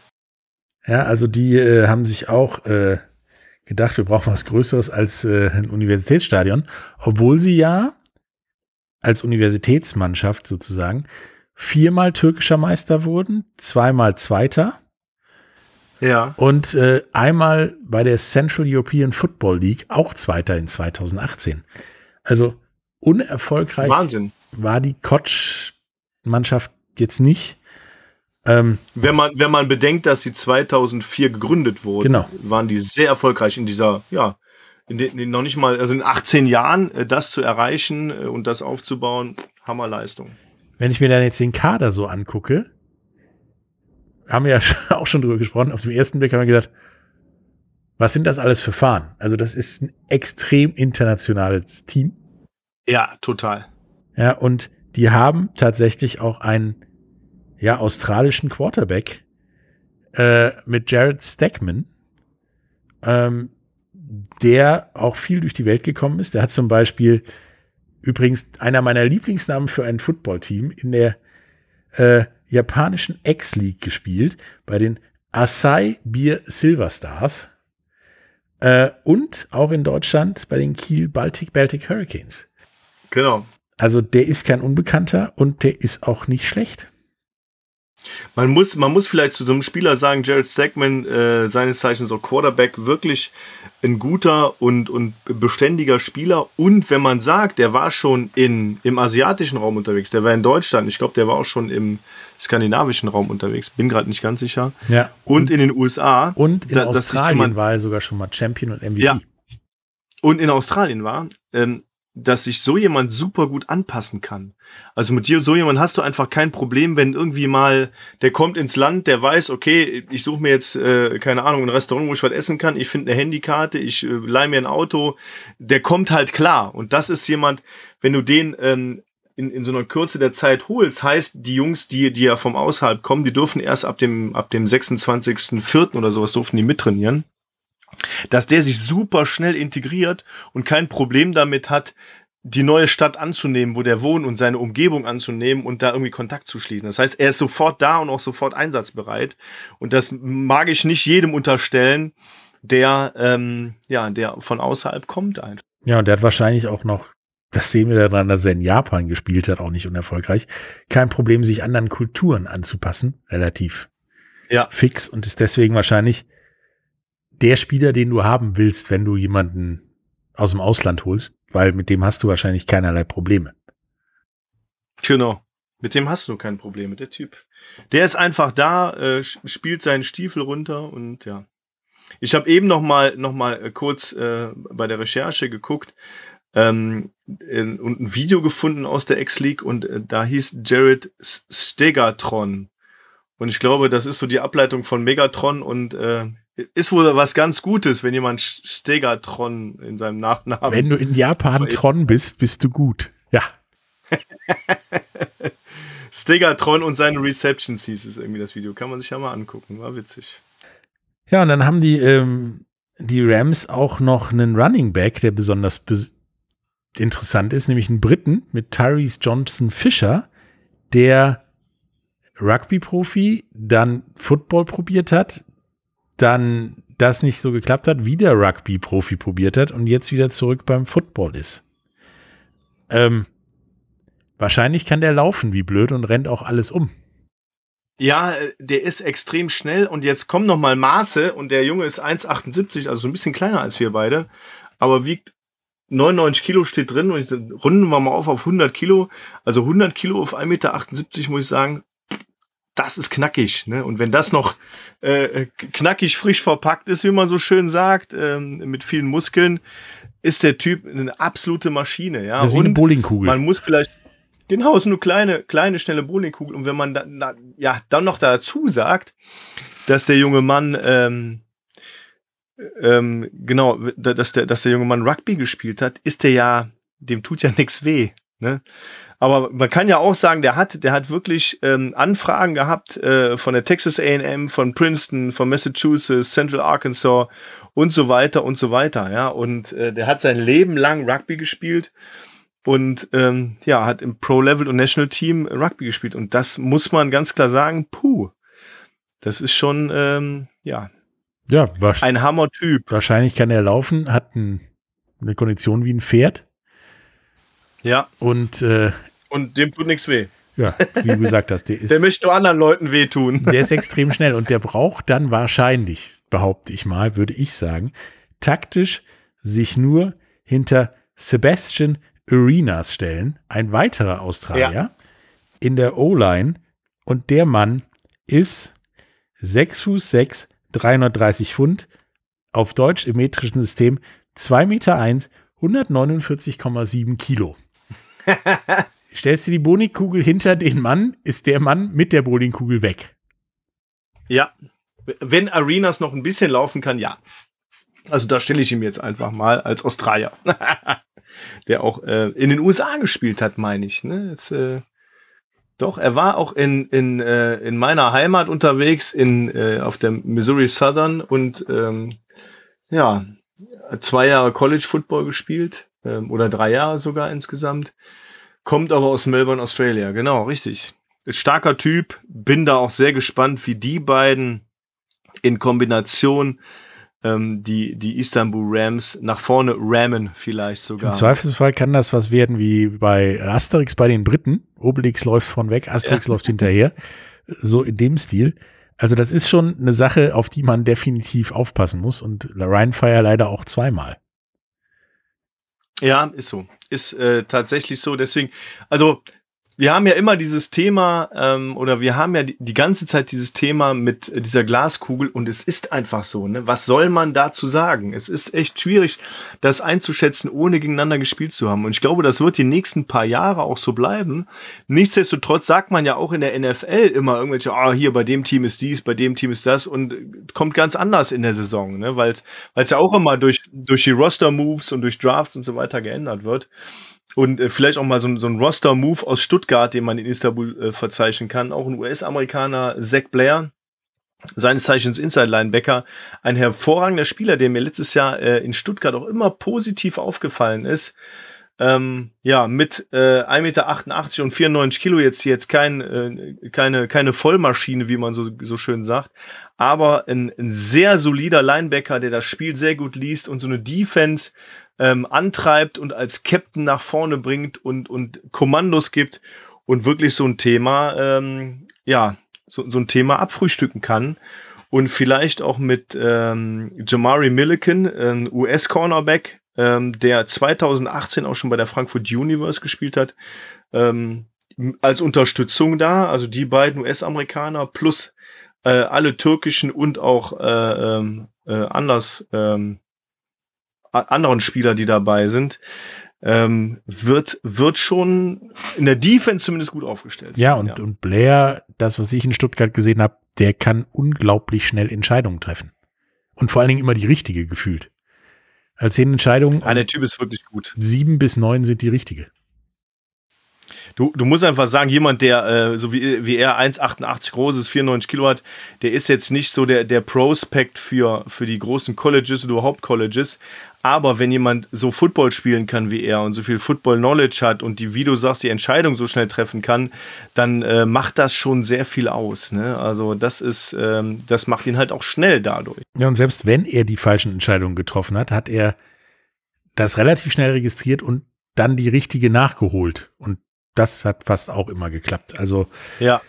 Ja, also die äh, haben sich auch äh, gedacht, wir brauchen was Größeres als äh, ein Universitätsstadion, obwohl sie ja als Universitätsmannschaft sozusagen viermal türkischer Meister wurden, zweimal Zweiter. Ja. Und äh, einmal bei der Central European Football League auch Zweiter in 2018. Also unerfolgreich Wahnsinn. war die Kotsch-Mannschaft jetzt nicht. Ähm, wenn, man, wenn man bedenkt, dass sie 2004 gegründet wurden, genau. waren die sehr erfolgreich in dieser, ja, in den, in den noch nicht mal, also in 18 Jahren äh, das zu erreichen äh, und das aufzubauen, Hammerleistung. Wenn ich mir dann jetzt den Kader so angucke, haben wir ja auch schon drüber gesprochen, auf dem ersten Blick haben wir gedacht, was sind das alles für Fahren? Also das ist ein extrem internationales Team. Ja, total. Ja, und die haben tatsächlich auch einen ja, australischen Quarterback äh, mit Jared Stackman, ähm, der auch viel durch die Welt gekommen ist. Der hat zum Beispiel übrigens einer meiner Lieblingsnamen für ein Footballteam in der äh, japanischen X-League gespielt, bei den Asai Beer Silver Stars äh, und auch in Deutschland bei den Kiel Baltic Baltic Hurricanes. Genau. Also der ist kein Unbekannter und der ist auch nicht schlecht. Man muss, man muss vielleicht zu so einem Spieler sagen, Jared Stackman, äh, seines Zeichens auch Quarterback, wirklich ein guter und, und beständiger Spieler. Und wenn man sagt, der war schon in, im asiatischen Raum unterwegs, der war in Deutschland, ich glaube, der war auch schon im skandinavischen Raum unterwegs, bin gerade nicht ganz sicher. Ja. Und, und in den USA. Und in da, Australien war er sogar schon mal Champion und MVP. Ja. Und in Australien war. Ähm, dass sich so jemand super gut anpassen kann. Also mit dir so jemand hast du einfach kein Problem, wenn irgendwie mal der kommt ins Land, der weiß, okay, ich suche mir jetzt äh, keine Ahnung ein Restaurant, wo ich was essen kann, ich finde eine Handykarte, ich äh, leih mir ein Auto, der kommt halt klar. Und das ist jemand, wenn du den ähm, in, in so einer Kürze der Zeit holst, heißt die Jungs, die die ja vom außerhalb kommen, die dürfen erst ab dem ab dem 26.04. oder sowas dürfen die mittrainieren dass der sich super schnell integriert und kein Problem damit hat, die neue Stadt anzunehmen, wo der wohnt und seine Umgebung anzunehmen und da irgendwie Kontakt zu schließen. Das heißt, er ist sofort da und auch sofort einsatzbereit. Und das mag ich nicht jedem unterstellen, der ähm, ja, der von außerhalb kommt einfach. Ja, und der hat wahrscheinlich auch noch, das sehen wir daran, dass er in Japan gespielt hat, auch nicht unerfolgreich, kein Problem, sich anderen Kulturen anzupassen, relativ ja. fix und ist deswegen wahrscheinlich der Spieler, den du haben willst, wenn du jemanden aus dem Ausland holst, weil mit dem hast du wahrscheinlich keinerlei Probleme. Genau. Mit dem hast du kein Problem, der Typ. Der ist einfach da, äh, spielt seinen Stiefel runter und ja. Ich habe eben noch mal, noch mal äh, kurz äh, bei der Recherche geguckt ähm, in, und ein Video gefunden aus der X-League und äh, da hieß Jared Stegatron. Und ich glaube, das ist so die Ableitung von Megatron und äh, ist wohl was ganz Gutes, wenn jemand Stegatron in seinem Nachnamen. Wenn du in Japan Tron bist, bist du gut. Ja. Stegatron und seine Receptions hieß es irgendwie das Video. Kann man sich ja mal angucken. War witzig. Ja, und dann haben die, ähm, die Rams auch noch einen Running Back, der besonders bes interessant ist, nämlich einen Briten mit Tyrese Johnson Fisher, der Rugby-Profi, dann Football probiert hat, dann das nicht so geklappt hat, wieder Rugby-Profi probiert hat und jetzt wieder zurück beim Football ist. Ähm, wahrscheinlich kann der laufen wie blöd und rennt auch alles um. Ja, äh, der ist extrem schnell und jetzt kommen noch mal Maße und der Junge ist 1,78, also so ein bisschen kleiner als wir beide, aber wiegt 99 Kilo steht drin und ich, runden wir mal auf auf 100 Kilo. Also 100 Kilo auf 1,78 Meter muss ich sagen, das ist knackig. Ne? Und wenn das noch äh, knackig frisch verpackt ist, wie man so schön sagt, ähm, mit vielen Muskeln, ist der Typ eine absolute Maschine. Ja? Das ist wie eine Bowlingkugel. Man muss vielleicht Genau, ist nur kleine, kleine, schnelle Bowlingkugel. Und wenn man da, na, ja, dann noch dazu sagt, dass der junge Mann, ähm, ähm, genau, dass der, dass der junge Mann Rugby gespielt hat, ist der ja, dem tut ja nichts weh. Ne? Aber man kann ja auch sagen, der hat, der hat wirklich ähm, Anfragen gehabt äh, von der Texas A&M, von Princeton, von Massachusetts, Central Arkansas und so weiter und so weiter. Ja, und äh, der hat sein Leben lang Rugby gespielt und ähm, ja, hat im Pro-Level und National Team Rugby gespielt. Und das muss man ganz klar sagen, puh, das ist schon, ähm, ja, ja ein Hammer-Typ. Wahrscheinlich kann er laufen, hat ein, eine Kondition wie ein Pferd. Ja. Und, äh, und dem tut nichts weh. Ja, wie du gesagt hast, der ist. Der möchte nur anderen Leuten wehtun. Der ist extrem schnell und der braucht dann wahrscheinlich, behaupte ich mal, würde ich sagen, taktisch sich nur hinter Sebastian Arenas stellen, ein weiterer Australier ja. in der O-Line und der Mann ist 6 Fuß 6, 330 Pfund, auf Deutsch im metrischen System 2 Meter 1, 149,7 Kilo. Stellst du die Bowlingkugel hinter den Mann, ist der Mann mit der Bowlingkugel weg. Ja. Wenn Arenas noch ein bisschen laufen kann, ja. Also da stelle ich ihm jetzt einfach mal als Australier. der auch äh, in den USA gespielt hat, meine ich. Ne? Jetzt, äh, doch, er war auch in, in, äh, in meiner Heimat unterwegs, in, äh, auf der Missouri Southern und ähm, ja, zwei Jahre College Football gespielt ähm, oder drei Jahre sogar insgesamt. Kommt aber aus Melbourne, Australia. Genau, richtig. Starker Typ. Bin da auch sehr gespannt, wie die beiden in Kombination ähm, die, die Istanbul Rams nach vorne rammen vielleicht sogar. Im Zweifelsfall kann das was werden wie bei Asterix bei den Briten. Obelix läuft von weg, Asterix ja. läuft hinterher. So in dem Stil. Also das ist schon eine Sache, auf die man definitiv aufpassen muss und Ryan Fire leider auch zweimal. Ja, ist so. Ist äh, tatsächlich so. Deswegen, also wir haben ja immer dieses Thema ähm, oder wir haben ja die, die, ganze Zeit dieses Thema mit dieser Glaskugel und es ist einfach so. Ne? Was soll man dazu sagen? Es ist echt schwierig, das einzuschätzen, ohne gegeneinander gespielt zu haben. Und ich glaube, das wird die nächsten paar Jahre auch so bleiben. Nichtsdestotrotz sagt man ja auch in der NFL immer irgendwelche, ah, hier bei dem Team ist dies, bei dem Team ist das und kommt ganz anders in der Saison, ne? weil es ja auch immer durch, durch die Roster-Moves und durch Drafts und so weiter geändert wird. Und äh, vielleicht auch mal so, so ein Roster-Move aus Stuttgart, den man in Istanbul äh, verzeichnen kann. Auch ein US-Amerikaner, Zach Blair, seines Zeichens Inside-Linebacker, ein hervorragender Spieler, der mir letztes Jahr äh, in Stuttgart auch immer positiv aufgefallen ist. Ähm, ja, mit äh, 1,88 Meter und 94 Kilo jetzt jetzt kein, äh, keine, keine Vollmaschine, wie man so, so schön sagt, aber ein, ein sehr solider Linebacker, der das Spiel sehr gut liest und so eine Defense ähm, antreibt und als Captain nach vorne bringt und, und Kommandos gibt und wirklich so ein Thema, ähm, ja, so, so ein Thema abfrühstücken kann. Und vielleicht auch mit ähm, Jamari Milliken, ähm, US-Cornerback, ähm, der 2018 auch schon bei der Frankfurt Universe gespielt hat, ähm, als Unterstützung da. Also die beiden US-Amerikaner plus äh, alle türkischen und auch äh, ähm, äh, anders ähm, anderen Spieler, die dabei sind, ähm, wird, wird schon in der Defense zumindest gut aufgestellt. Ja, und, ja. und Blair, das, was ich in Stuttgart gesehen habe, der kann unglaublich schnell Entscheidungen treffen. Und vor allen Dingen immer die richtige gefühlt. Als zehn Entscheidungen. Ah, der Typ ist wirklich gut. Sieben bis neun sind die richtige. Du, du musst einfach sagen, jemand, der äh, so wie, wie er 1,88 groß ist, 94 Kilo hat, der ist jetzt nicht so der, der Prospect für, für die großen Colleges oder überhaupt Colleges. Aber wenn jemand so Football spielen kann wie er und so viel Football-Knowledge hat und die, wie du sagst, die Entscheidung so schnell treffen kann, dann äh, macht das schon sehr viel aus. Ne? Also das ist, ähm, das macht ihn halt auch schnell dadurch. Ja, und selbst wenn er die falschen Entscheidungen getroffen hat, hat er das relativ schnell registriert und dann die richtige nachgeholt. Und das hat fast auch immer geklappt. Also ja,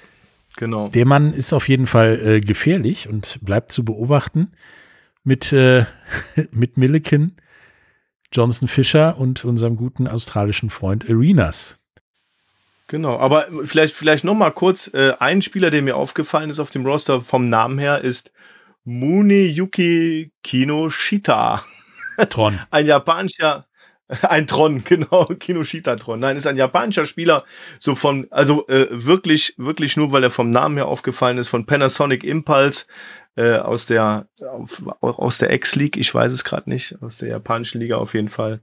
genau. Der Mann ist auf jeden Fall äh, gefährlich und bleibt zu beobachten mit, äh, mit Milliken, Johnson Fisher und unserem guten australischen Freund Arenas. Genau, aber vielleicht, vielleicht noch mal kurz, äh, ein Spieler, der mir aufgefallen ist auf dem Roster vom Namen her, ist Muneyuki Kinoshita. Tron. ein japanischer, Ein Tron, genau, Kinoshita-Tron. Nein, ist ein japanischer Spieler, so von, also äh, wirklich, wirklich nur, weil er vom Namen her aufgefallen ist, von Panasonic Impulse äh, aus der auf, aus der X-League, ich weiß es gerade nicht, aus der japanischen Liga auf jeden Fall.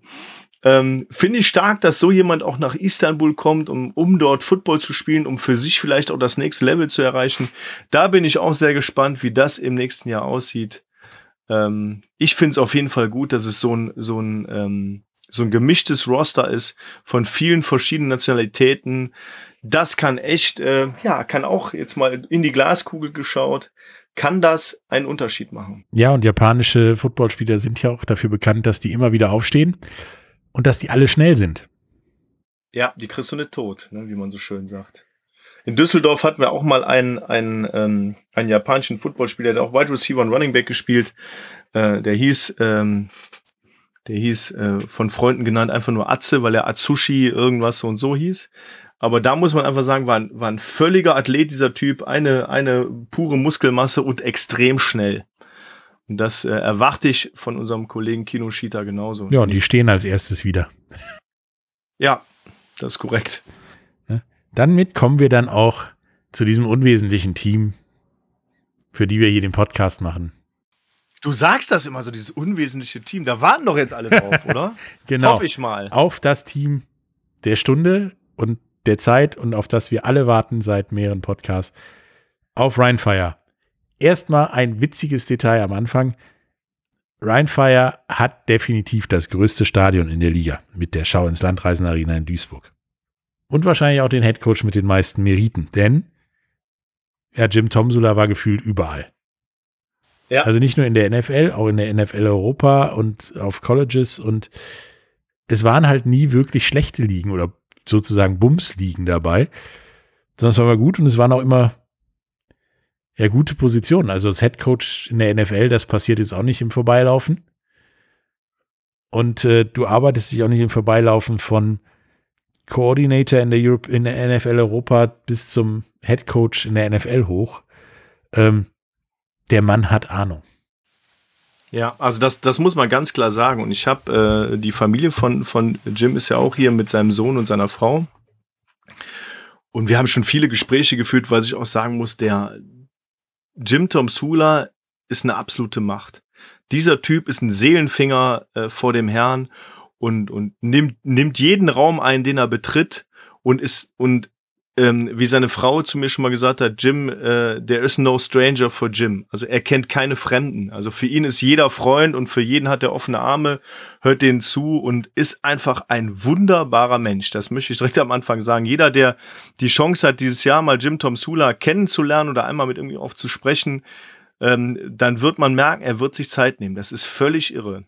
Ähm, Finde ich stark, dass so jemand auch nach Istanbul kommt, um, um dort Football zu spielen, um für sich vielleicht auch das nächste Level zu erreichen. Da bin ich auch sehr gespannt, wie das im nächsten Jahr aussieht. Ähm, ich finde es auf jeden Fall gut, dass es so ein, so ein ähm, so ein gemischtes Roster ist von vielen verschiedenen Nationalitäten. Das kann echt, äh, ja, kann auch jetzt mal in die Glaskugel geschaut, kann das einen Unterschied machen. Ja, und japanische Footballspieler sind ja auch dafür bekannt, dass die immer wieder aufstehen und dass die alle schnell sind. Ja, die kriegst du nicht tot, ne, wie man so schön sagt. In Düsseldorf hatten wir auch mal einen, einen, ähm, einen japanischen Footballspieler, der auch Wide Receiver und Running Back gespielt. Äh, der hieß ähm, der hieß äh, von Freunden genannt einfach nur Atze, weil er Atsushi irgendwas so und so hieß. Aber da muss man einfach sagen, war ein, war ein völliger Athlet, dieser Typ, eine, eine pure Muskelmasse und extrem schnell. Und das äh, erwarte ich von unserem Kollegen Kino Shita genauso. Ja, und die stehen als erstes wieder. Ja, das ist korrekt. Ne? Damit kommen wir dann auch zu diesem unwesentlichen Team, für die wir hier den Podcast machen. Du sagst das immer so, dieses unwesentliche Team. Da warten doch jetzt alle drauf, oder? genau. Hoffe ich mal. Auf das Team der Stunde und der Zeit und auf das wir alle warten seit mehreren Podcasts. Auf Rheinfire. Erstmal ein witziges Detail am Anfang. Rheinfire hat definitiv das größte Stadion in der Liga mit der Schau ins Landreisen Arena in Duisburg. Und wahrscheinlich auch den Headcoach mit den meisten Meriten, denn ja, Jim Tomsula war gefühlt überall. Ja. Also nicht nur in der NFL, auch in der NFL Europa und auf Colleges und es waren halt nie wirklich schlechte Ligen oder sozusagen Bums-Ligen dabei, sondern es war mal gut und es waren auch immer ja gute Positionen. Also als Head Coach in der NFL, das passiert jetzt auch nicht im Vorbeilaufen. Und äh, du arbeitest dich auch nicht im Vorbeilaufen von Coordinator in der, Europe, in der NFL Europa bis zum Head Coach in der NFL hoch. Ähm, der Mann hat Ahnung. Ja, also das, das muss man ganz klar sagen. Und ich habe äh, die Familie von, von Jim ist ja auch hier mit seinem Sohn und seiner Frau. Und wir haben schon viele Gespräche geführt, weil ich auch sagen muss, der Jim Tom Sula ist eine absolute Macht. Dieser Typ ist ein Seelenfinger äh, vor dem Herrn und, und nimmt, nimmt jeden Raum ein, den er betritt und ist und ähm, wie seine Frau zu mir schon mal gesagt hat, Jim, äh, there is no stranger for Jim. Also er kennt keine Fremden. Also für ihn ist jeder Freund und für jeden hat er offene Arme, hört denen zu und ist einfach ein wunderbarer Mensch. Das möchte ich direkt am Anfang sagen. Jeder, der die Chance hat, dieses Jahr mal Jim Tom Sula kennenzulernen oder einmal mit irgendwie auf zu sprechen, ähm, dann wird man merken, er wird sich Zeit nehmen. Das ist völlig irre.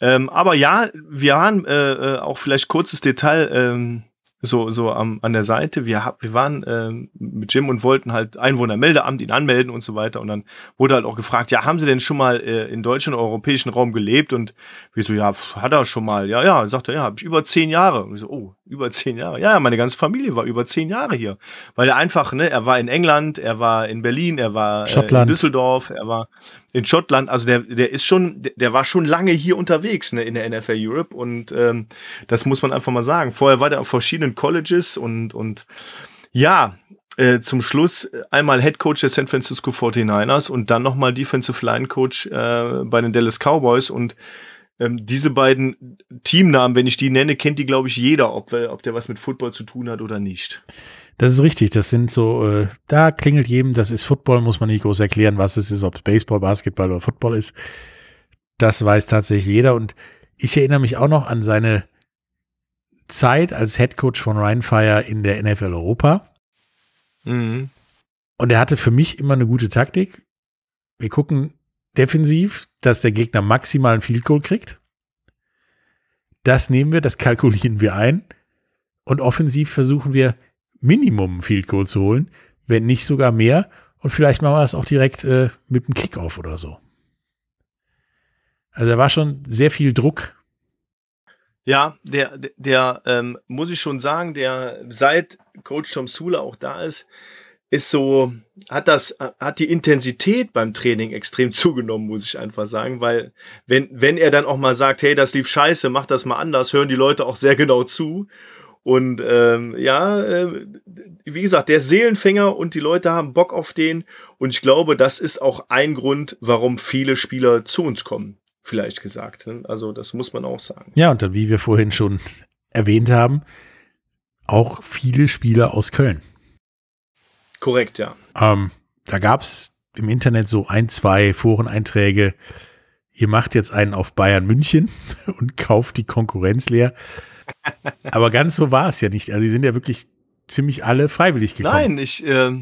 Ähm, aber ja, wir haben äh, äh, auch vielleicht kurzes Detail. Ähm, so, so am, an der Seite. Wir, wir waren äh, mit Jim und wollten halt Einwohnermeldeamt ihn anmelden und so weiter. Und dann wurde halt auch gefragt, ja, haben Sie denn schon mal äh, in Deutschland, europäischen Raum gelebt? Und wir so, ja, hat er schon mal. Ja, ja, sagt er, ja, habe ich über zehn Jahre. Und ich so, oh, über zehn Jahre. Ja, meine ganze Familie war über zehn Jahre hier. Weil er einfach, ne, er war in England, er war in Berlin, er war äh, in Düsseldorf, er war in Schottland, also der, der ist schon, der war schon lange hier unterwegs ne, in der NFL Europe und ähm, das muss man einfach mal sagen. Vorher war der auf verschiedenen Colleges und, und ja, äh, zum Schluss einmal Head Coach der San Francisco 49ers und dann nochmal Defensive Line Coach äh, bei den Dallas Cowboys und ähm, diese beiden Teamnamen, wenn ich die nenne, kennt die, glaube ich, jeder, ob, ob der was mit Football zu tun hat oder nicht. Das ist richtig. Das sind so, äh, da klingelt jedem, das ist Football, muss man nicht groß erklären, was es ist, ob es Baseball, Basketball oder Football ist. Das weiß tatsächlich jeder. Und ich erinnere mich auch noch an seine Zeit als Head Coach von Ryan Fire in der NFL Europa. Mhm. Und er hatte für mich immer eine gute Taktik. Wir gucken defensiv, dass der Gegner maximal ein Field Goal kriegt. Das nehmen wir, das kalkulieren wir ein. Und offensiv versuchen wir Minimum Field Goal zu holen, wenn nicht sogar mehr. Und vielleicht machen wir das auch direkt äh, mit dem Kickoff oder so. Also da war schon sehr viel Druck. Ja, der, der, der ähm, muss ich schon sagen, der seit Coach Tom Sula auch da ist, ist so, hat das, hat die Intensität beim Training extrem zugenommen, muss ich einfach sagen, weil wenn, wenn er dann auch mal sagt, hey, das lief scheiße, mach das mal anders, hören die Leute auch sehr genau zu und ähm, ja, äh, wie gesagt, der Seelenfänger und die Leute haben Bock auf den. Und ich glaube, das ist auch ein Grund, warum viele Spieler zu uns kommen, vielleicht gesagt. Ne? Also das muss man auch sagen. Ja, und dann, wie wir vorhin schon erwähnt haben, auch viele Spieler aus Köln. Korrekt, ja. Ähm, da gab es im Internet so ein, zwei Foreneinträge. Ihr macht jetzt einen auf Bayern München und kauft die Konkurrenz leer. Aber ganz so war es ja nicht. Also sie sind ja wirklich ziemlich alle freiwillig gekommen. Nein, ich, äh,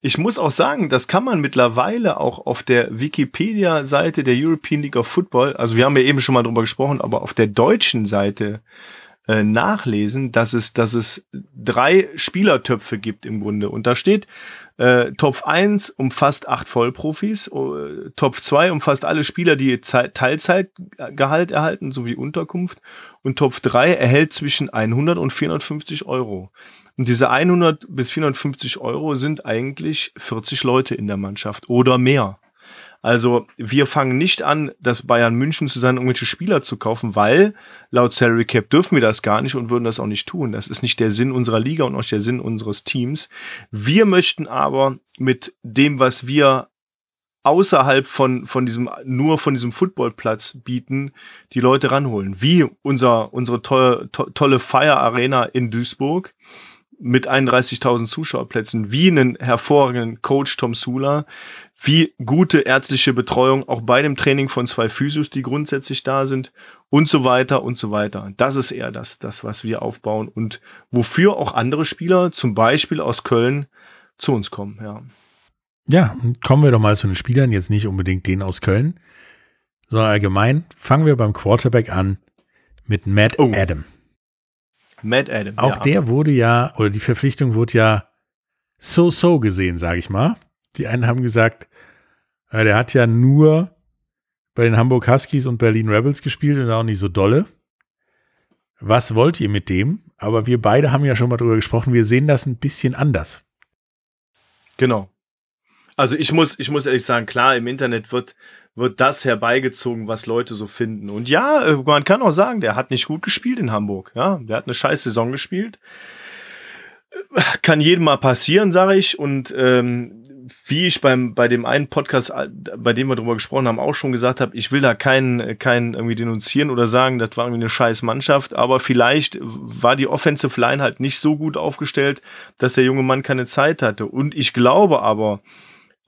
ich muss auch sagen, das kann man mittlerweile auch auf der Wikipedia-Seite der European League of Football, also wir haben ja eben schon mal drüber gesprochen, aber auf der deutschen Seite äh, nachlesen, dass es, dass es drei Spielertöpfe gibt im Grunde. Und da steht, äh, Top 1 umfasst acht Vollprofis, äh, Top 2 umfasst alle Spieler, die Zeit, Teilzeitgehalt erhalten, sowie Unterkunft. Und Top 3 erhält zwischen 100 und 450 Euro. Und diese 100 bis 450 Euro sind eigentlich 40 Leute in der Mannschaft oder mehr. Also wir fangen nicht an, das Bayern München zu sein, irgendwelche Spieler zu kaufen, weil laut Salary Cap dürfen wir das gar nicht und würden das auch nicht tun. Das ist nicht der Sinn unserer Liga und auch der Sinn unseres Teams. Wir möchten aber mit dem, was wir außerhalb von, von diesem, nur von diesem Footballplatz bieten, die Leute ranholen. Wie unser, unsere tolle, to, tolle Fire Arena in Duisburg mit 31.000 Zuschauerplätzen, wie einen hervorragenden Coach Tom Sula, wie gute ärztliche Betreuung auch bei dem Training von zwei Physios, die grundsätzlich da sind und so weiter und so weiter. Das ist eher das, das, was wir aufbauen und wofür auch andere Spieler, zum Beispiel aus Köln, zu uns kommen, ja. Ja, kommen wir doch mal zu den Spielern, jetzt nicht unbedingt den aus Köln, sondern allgemein fangen wir beim Quarterback an mit Matt oh. Adam. Matt Adam. Auch ja. der wurde ja, oder die Verpflichtung wurde ja so-so gesehen, sage ich mal. Die einen haben gesagt, ja, der hat ja nur bei den Hamburg Huskies und Berlin Rebels gespielt und auch nicht so dolle. Was wollt ihr mit dem? Aber wir beide haben ja schon mal drüber gesprochen, wir sehen das ein bisschen anders. Genau. Also ich muss, ich muss ehrlich sagen, klar, im Internet wird, wird das herbeigezogen, was Leute so finden. Und ja, äh, man kann auch sagen, der hat nicht gut gespielt in Hamburg. Ja, der hat eine scheiß Saison gespielt. Kann jedem mal passieren, sage ich. Und ähm, wie ich beim bei dem einen Podcast, äh, bei dem wir drüber gesprochen haben, auch schon gesagt habe, ich will da keinen keinen irgendwie denunzieren oder sagen, das war irgendwie eine scheiß Mannschaft, aber vielleicht war die Offensive Line halt nicht so gut aufgestellt, dass der junge Mann keine Zeit hatte. Und ich glaube aber,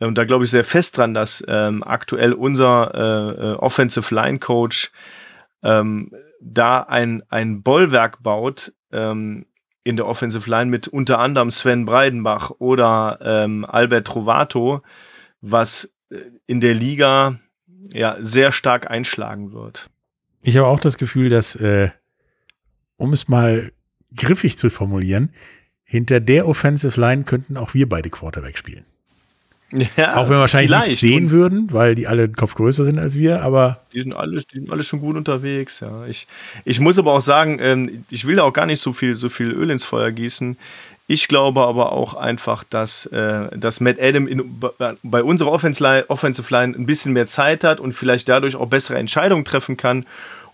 und da glaube ich sehr fest dran, dass ähm, aktuell unser äh, äh, Offensive Line Coach ähm, da ein, ein Bollwerk baut ähm, in der Offensive Line mit unter anderem Sven Breidenbach oder ähm, Albert Trovato, was äh, in der Liga ja sehr stark einschlagen wird. Ich habe auch das Gefühl, dass, äh, um es mal griffig zu formulieren, hinter der Offensive Line könnten auch wir beide Quarterback spielen. Ja, auch wenn wir wahrscheinlich nicht sehen würden, weil die alle einen Kopf größer sind als wir, aber. Die sind alle, die sind alle schon gut unterwegs, ja. Ich, ich muss aber auch sagen, ähm, ich will da auch gar nicht so viel, so viel Öl ins Feuer gießen. Ich glaube aber auch einfach, dass, äh, dass Matt Adam in, bei unserer Offensive Line ein bisschen mehr Zeit hat und vielleicht dadurch auch bessere Entscheidungen treffen kann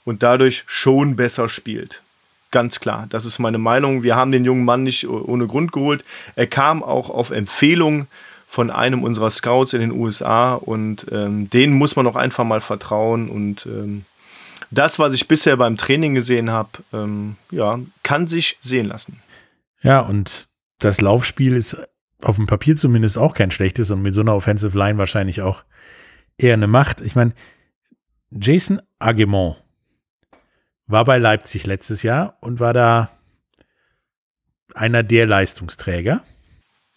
und dadurch schon besser spielt. Ganz klar, das ist meine Meinung. Wir haben den jungen Mann nicht ohne Grund geholt. Er kam auch auf Empfehlung von einem unserer Scouts in den USA und ähm, denen muss man auch einfach mal vertrauen und ähm, das, was ich bisher beim Training gesehen habe, ähm, ja, kann sich sehen lassen. Ja, und das Laufspiel ist auf dem Papier zumindest auch kein schlechtes und mit so einer Offensive Line wahrscheinlich auch eher eine Macht. Ich meine, Jason Agemont war bei Leipzig letztes Jahr und war da einer der Leistungsträger.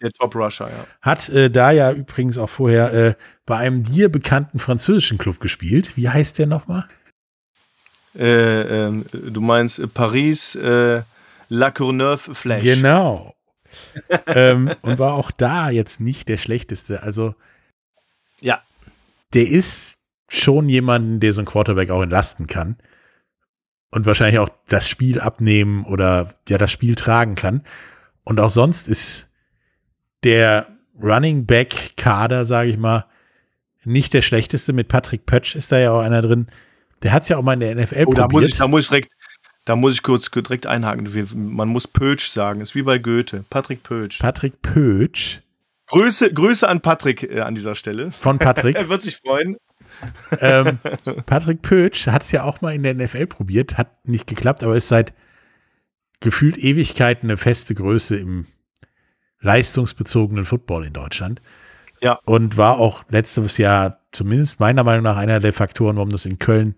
Der Top Rusher, ja. Hat äh, da ja übrigens auch vorher äh, bei einem dir bekannten französischen Club gespielt. Wie heißt der nochmal? Äh, ähm, du meinst äh, Paris äh, La Courneuve Flash. Genau. ähm, und war auch da jetzt nicht der schlechteste. Also, ja. Der ist schon jemanden, der so ein Quarterback auch entlasten kann. Und wahrscheinlich auch das Spiel abnehmen oder ja, das Spiel tragen kann. Und auch sonst ist der Running Back Kader, sage ich mal, nicht der schlechteste. Mit Patrick Pötsch ist da ja auch einer drin. Der hat es ja auch mal in der NFL oh, probiert. Da muss ich, da muss ich direkt, da muss ich kurz direkt einhaken. Man muss Pötsch sagen. Ist wie bei Goethe. Patrick Pötsch. Patrick Pötsch. Grüße, Grüße an Patrick äh, an dieser Stelle. Von Patrick. er wird sich freuen. Ähm, Patrick Pötsch hat es ja auch mal in der NFL probiert, hat nicht geklappt, aber ist seit gefühlt Ewigkeiten eine feste Größe im leistungsbezogenen Football in Deutschland. Ja. Und war auch letztes Jahr zumindest meiner Meinung nach einer der Faktoren, warum das in Köln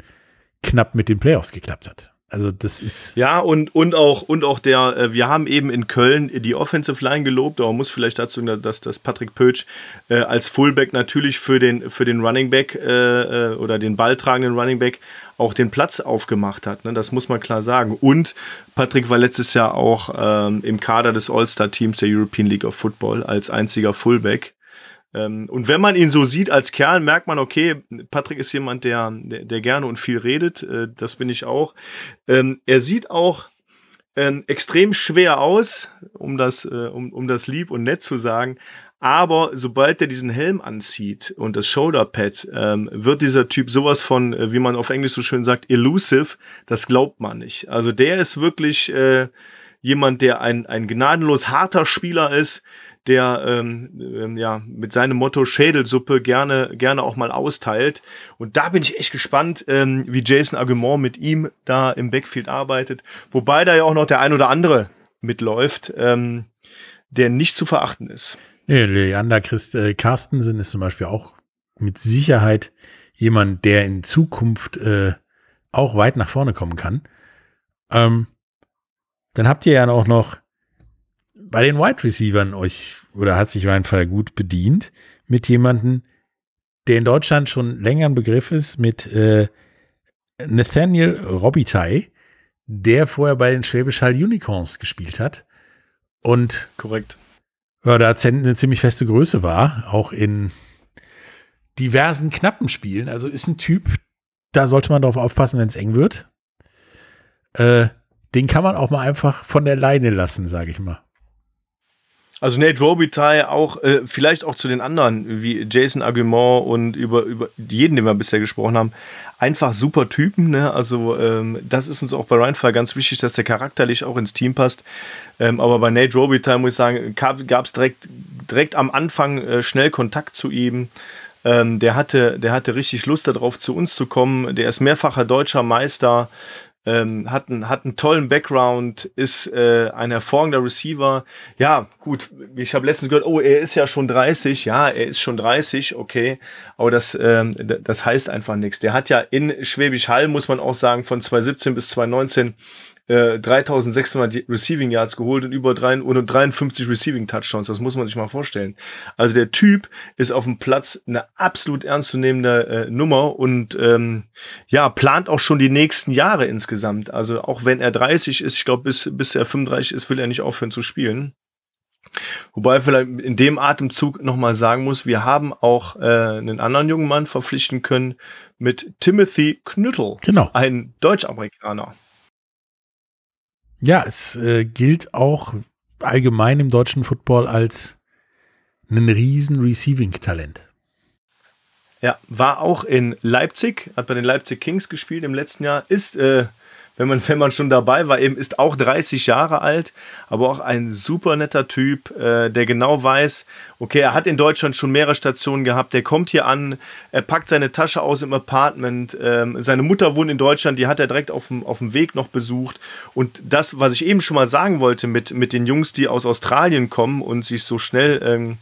knapp mit den Playoffs geklappt hat. Also das ist. Ja, und, und auch, und auch der, äh, wir haben eben in Köln die Offensive Line gelobt, aber man muss vielleicht dazu, dass, dass Patrick Pötsch äh, als Fullback natürlich für den, für den Running Back äh, äh, oder den balltragenden Running Back auch den Platz aufgemacht hat. Ne? Das muss man klar sagen. Und Patrick war letztes Jahr auch ähm, im Kader des All-Star-Teams der European League of Football als einziger Fullback. Ähm, und wenn man ihn so sieht als Kerl, merkt man, okay, Patrick ist jemand, der, der, der gerne und viel redet. Äh, das bin ich auch. Ähm, er sieht auch ähm, extrem schwer aus, um das, äh, um, um das lieb und nett zu sagen. Aber sobald er diesen Helm anzieht und das Shoulderpad, ähm, wird dieser Typ sowas von, äh, wie man auf Englisch so schön sagt, elusive. Das glaubt man nicht. Also der ist wirklich äh, jemand, der ein, ein gnadenlos harter Spieler ist, der ähm, ähm, ja mit seinem Motto Schädelsuppe gerne gerne auch mal austeilt. Und da bin ich echt gespannt, ähm, wie Jason Argument mit ihm da im Backfield arbeitet. Wobei da ja auch noch der ein oder andere mitläuft, ähm, der nicht zu verachten ist. Nee, Leander Christ, äh, Carstensen ist zum Beispiel auch mit Sicherheit jemand, der in Zukunft äh, auch weit nach vorne kommen kann. Ähm, dann habt ihr ja auch noch bei den Wide Receivern euch, oder hat sich Ryan gut bedient, mit jemandem, der in Deutschland schon länger ein Begriff ist, mit äh, Nathaniel Robitaille, der vorher bei den Schwäbisch Hall Unicorns gespielt hat. Und korrekt. Ja, da eine ziemlich feste Größe war, auch in diversen knappen Spielen. Also ist ein Typ, da sollte man darauf aufpassen, wenn es eng wird. Äh, den kann man auch mal einfach von der Leine lassen, sage ich mal. Also Nate Robitaille auch, äh, vielleicht auch zu den anderen, wie Jason Argument und über, über jeden, den wir bisher gesprochen haben, einfach super Typen. Ne? Also ähm, das ist uns auch bei Rheinfall ganz wichtig, dass der charakterlich auch ins Team passt. Ähm, aber bei Nate Robitaille muss ich sagen, gab es direkt, direkt am Anfang äh, schnell Kontakt zu ihm. Ähm, der, hatte, der hatte richtig Lust darauf, zu uns zu kommen. Der ist mehrfacher deutscher Meister ähm, hat, einen, hat einen tollen Background, ist äh, ein hervorragender Receiver. Ja, gut, ich habe letztens gehört, oh, er ist ja schon 30. Ja, er ist schon 30, okay. Aber das, ähm, das heißt einfach nichts. Der hat ja in Schwäbisch Hall, muss man auch sagen, von 2017 bis 2019 äh, 3600 Receiving Yards geholt und über 53 Receiving Touchdowns. Das muss man sich mal vorstellen. Also der Typ ist auf dem Platz eine absolut ernstzunehmende äh, Nummer und ähm, ja, plant auch schon die nächsten Jahre insgesamt. Also auch wenn er 30 ist, ich glaube, bis, bis er 35 ist, will er nicht aufhören zu spielen. Wobei vielleicht in dem Atemzug nochmal sagen muss, wir haben auch äh, einen anderen jungen Mann verpflichten können mit Timothy Knüttel. Genau. Ein Deutsch-Amerikaner. Ja, es äh, gilt auch allgemein im deutschen Football als ein riesen Receiving-Talent. Ja, war auch in Leipzig, hat bei den Leipzig Kings gespielt im letzten Jahr, ist äh, wenn man, wenn man schon dabei war, eben ist auch 30 Jahre alt, aber auch ein super netter Typ, äh, der genau weiß, okay, er hat in Deutschland schon mehrere Stationen gehabt, der kommt hier an, er packt seine Tasche aus im Apartment, ähm, seine Mutter wohnt in Deutschland, die hat er direkt auf dem, auf dem Weg noch besucht. Und das, was ich eben schon mal sagen wollte mit, mit den Jungs, die aus Australien kommen und sich so schnell ähm,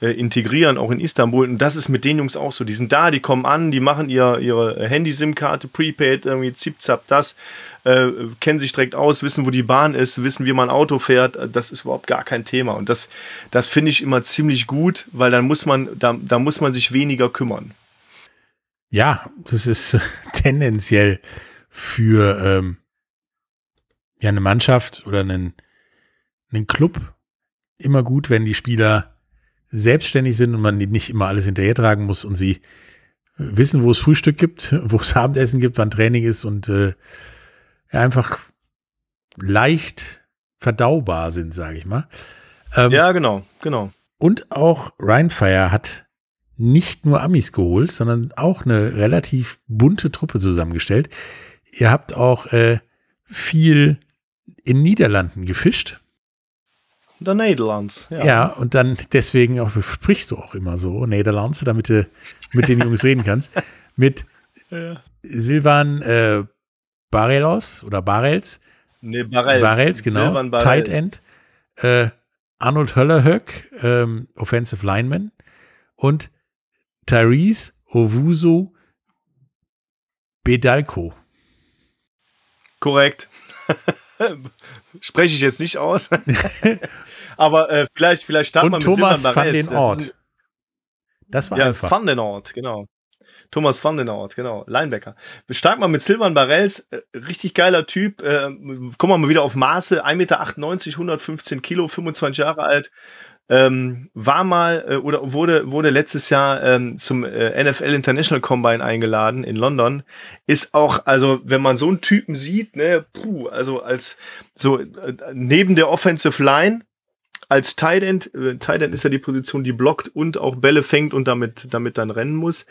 äh, integrieren, auch in Istanbul. Und das ist mit den Jungs auch so. Die sind da, die kommen an, die machen ihr, ihre Handy-SIM-Karte, Prepaid, irgendwie zip, zap, das, äh, kennen sich direkt aus, wissen, wo die Bahn ist, wissen, wie man Auto fährt. Das ist überhaupt gar kein Thema. Und das, das finde ich immer ziemlich gut, weil dann muss man, da, da muss man sich weniger kümmern. Ja, das ist tendenziell für ähm, ja, eine Mannschaft oder einen, einen Club immer gut, wenn die Spieler selbstständig sind und man nicht immer alles hinterher tragen muss und sie wissen, wo es Frühstück gibt, wo es Abendessen gibt, wann Training ist und äh, einfach leicht verdaubar sind, sage ich mal. Ähm, ja, genau, genau. Und auch Rheinfire hat nicht nur Amis geholt, sondern auch eine relativ bunte Truppe zusammengestellt. Ihr habt auch äh, viel in Niederlanden gefischt. Der Nederlands. Ja. ja, und dann deswegen auch, sprichst du auch immer so, Nederlands, damit du mit den Jungs reden kannst. Mit ja. Silvan äh, Barelos oder Barels. Nee, Barels. Barels, genau. Barels. Tight End. Äh, Arnold Höllerhöck, ähm, Offensive Lineman. Und Tyrese Owusu Bedalco. Korrekt. Spreche ich jetzt nicht aus. Aber äh, vielleicht, vielleicht starten wir mit Thomas Silvan van den Ort. Das, das war ja, einfach. Van den Ort, genau. Thomas van den Ort, genau. Linebacker. Wir starten mal mit Silvan Barels. Äh, richtig geiler Typ. Äh, kommen wir mal wieder auf Maße. 1,98 Meter, 115 Kilo, 25 Jahre alt. Ähm, war mal äh, oder wurde wurde letztes Jahr ähm, zum äh, NFL International Combine eingeladen in London. Ist auch also wenn man so einen Typen sieht ne puh, also als so äh, neben der Offensive Line als Tight End äh, Tight End ist ja die Position die blockt und auch Bälle fängt und damit damit dann rennen muss.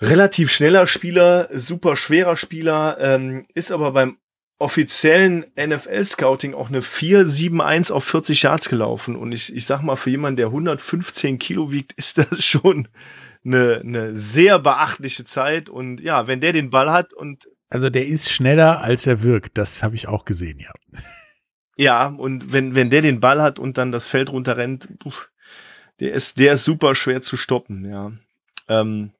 Relativ schneller Spieler super schwerer Spieler ähm, ist aber beim offiziellen NFL-Scouting auch eine 4-7-1 auf 40 Yards gelaufen. Und ich, ich sag mal, für jemanden, der 115 Kilo wiegt, ist das schon eine, eine sehr beachtliche Zeit. Und ja, wenn der den Ball hat und. Also der ist schneller, als er wirkt. Das habe ich auch gesehen, ja. Ja, und wenn, wenn der den Ball hat und dann das Feld runterrennt, der ist, der ist super schwer zu stoppen, ja. Ähm,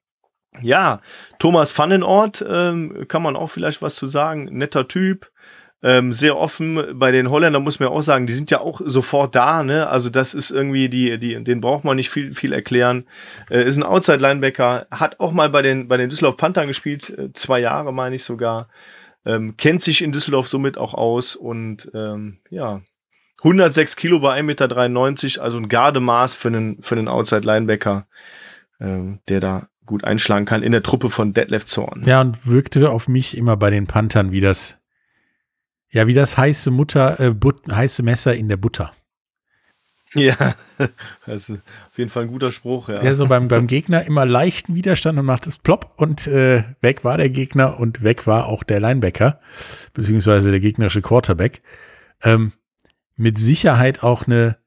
ja, Thomas Vandenort ähm, kann man auch vielleicht was zu sagen. Netter Typ, ähm, sehr offen. Bei den Holländern muss man auch sagen, die sind ja auch sofort da, ne? Also das ist irgendwie die, die, den braucht man nicht viel, viel erklären. Äh, ist ein Outside-Linebacker, hat auch mal bei den, bei den Düsseldorf Panthern gespielt, äh, zwei Jahre meine ich sogar. Ähm, kennt sich in Düsseldorf somit auch aus und ähm, ja, 106 Kilo bei 1,93 Meter, also ein Gardemaß für einen, für einen Outside-Linebacker, ähm, der da gut einschlagen kann in der Truppe von Detlef Zorn. Ja, und wirkte auf mich immer bei den Panthern wie das ja, wie das heiße Mutter, äh, but, heiße Messer in der Butter. Ja, das ist auf jeden Fall ein guter Spruch, ja. Ja, so beim, beim Gegner immer leichten Widerstand und macht es plopp und äh, weg war der Gegner und weg war auch der Linebacker, beziehungsweise der gegnerische Quarterback. Ähm, mit Sicherheit auch eine,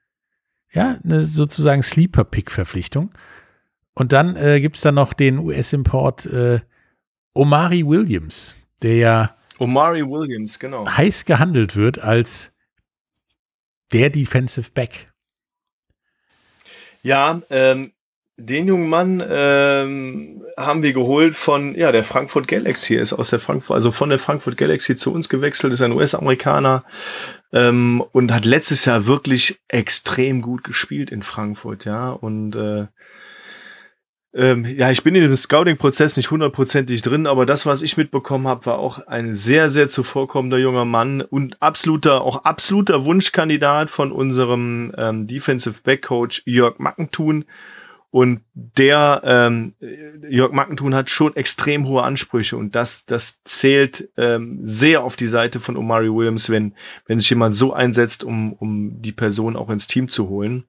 ja, eine sozusagen Sleeper-Pick-Verpflichtung. Und dann äh, gibt es dann noch den US-Import äh, Omari Williams, der ja Omari Williams, genau. Heiß gehandelt wird als der Defensive Back. Ja, ähm, den jungen Mann ähm, haben wir geholt von ja der Frankfurt Galaxy ist aus der Frankfurt also von der Frankfurt Galaxy zu uns gewechselt ist ein US-Amerikaner ähm, und hat letztes Jahr wirklich extrem gut gespielt in Frankfurt ja und äh, ähm, ja, ich bin in dem Scouting-Prozess nicht hundertprozentig drin, aber das, was ich mitbekommen habe, war auch ein sehr, sehr zuvorkommender junger Mann und absoluter, auch absoluter Wunschkandidat von unserem ähm, Defensive Back Coach Jörg Mackentun. Und der ähm, Jörg Mackentun hat schon extrem hohe Ansprüche und das, das zählt ähm, sehr auf die Seite von Omari Williams, wenn, wenn sich jemand so einsetzt, um, um die Person auch ins Team zu holen.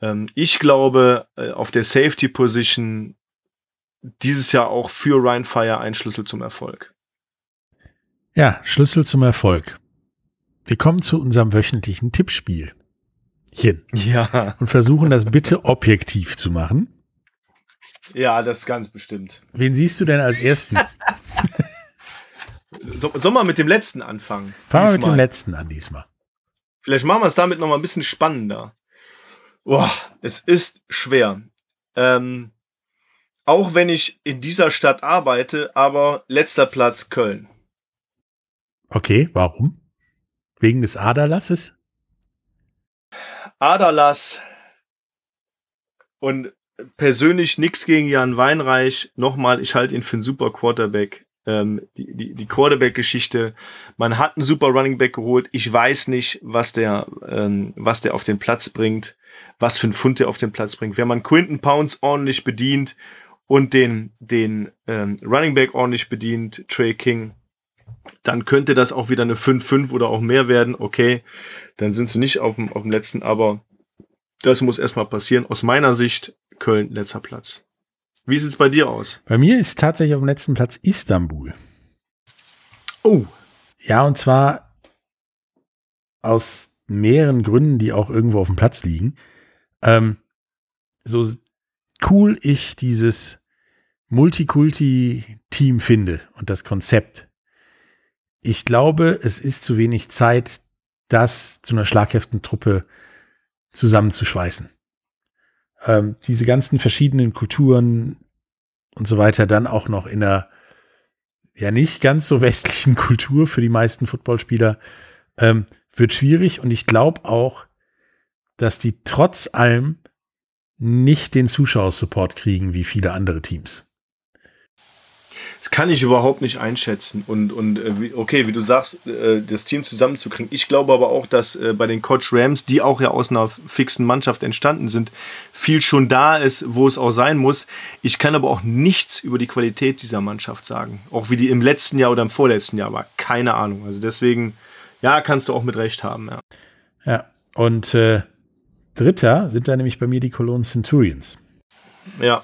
Ähm, ich glaube, äh, auf der Safety Position dieses Jahr auch für Ryan Fire ein Schlüssel zum Erfolg. Ja, Schlüssel zum Erfolg. Wir kommen zu unserem wöchentlichen Tippspiel. Ja. Und versuchen das bitte objektiv zu machen. Ja, das ganz bestimmt. Wen siehst du denn als ersten? so, soll man mit dem letzten anfangen? Fangen wir mit dem letzten an diesmal. Vielleicht machen wir es damit noch mal ein bisschen spannender. Boah, es ist schwer. Ähm, auch wenn ich in dieser Stadt arbeite, aber letzter Platz Köln. Okay, warum? Wegen des Aderlasses? Aderlass und persönlich nichts gegen Jan Weinreich. Nochmal, ich halte ihn für einen super Quarterback. Ähm, die die, die Quarterback-Geschichte, man hat einen super Running Back geholt. Ich weiß nicht, was der, ähm, was der auf den Platz bringt was für ein Fund der auf den Platz bringt. Wenn man Quinton Pounds ordentlich bedient und den, den ähm, Running Back ordentlich bedient, Trey King, dann könnte das auch wieder eine 5-5 oder auch mehr werden. Okay, dann sind sie nicht auf dem, auf dem letzten, aber das muss erstmal passieren. Aus meiner Sicht Köln letzter Platz. Wie sieht es bei dir aus? Bei mir ist tatsächlich auf dem letzten Platz Istanbul. Oh. Ja, und zwar aus mehreren Gründen, die auch irgendwo auf dem Platz liegen. Ähm, so cool ich dieses Multikulti-Team finde und das Konzept. Ich glaube, es ist zu wenig Zeit, das zu einer schlaghaften Truppe zusammenzuschweißen. Ähm, diese ganzen verschiedenen Kulturen und so weiter dann auch noch in einer ja nicht ganz so westlichen Kultur für die meisten Footballspieler ähm, wird schwierig und ich glaube auch, dass die trotz allem nicht den Zuschauersupport kriegen wie viele andere Teams. Das kann ich überhaupt nicht einschätzen. Und, und äh, okay, wie du sagst, äh, das Team zusammenzukriegen. Ich glaube aber auch, dass äh, bei den Coach Rams, die auch ja aus einer fixen Mannschaft entstanden sind, viel schon da ist, wo es auch sein muss. Ich kann aber auch nichts über die Qualität dieser Mannschaft sagen. Auch wie die im letzten Jahr oder im vorletzten Jahr war. Keine Ahnung. Also deswegen, ja, kannst du auch mit Recht haben. Ja, ja und äh, Dritter sind da nämlich bei mir die Cologne Centurions. Ja.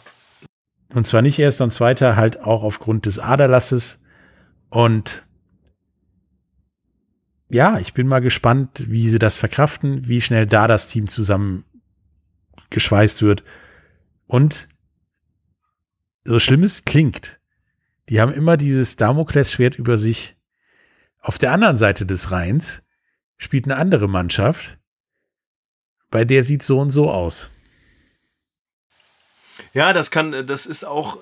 Und zwar nicht erst und zweiter, halt auch aufgrund des Aderlasses. Und ja, ich bin mal gespannt, wie sie das verkraften, wie schnell da das Team zusammen geschweißt wird. Und so schlimm es klingt, die haben immer dieses Damoklesschwert über sich. Auf der anderen Seite des Rheins spielt eine andere Mannschaft, bei der sieht so und so aus. Ja, das kann, das ist auch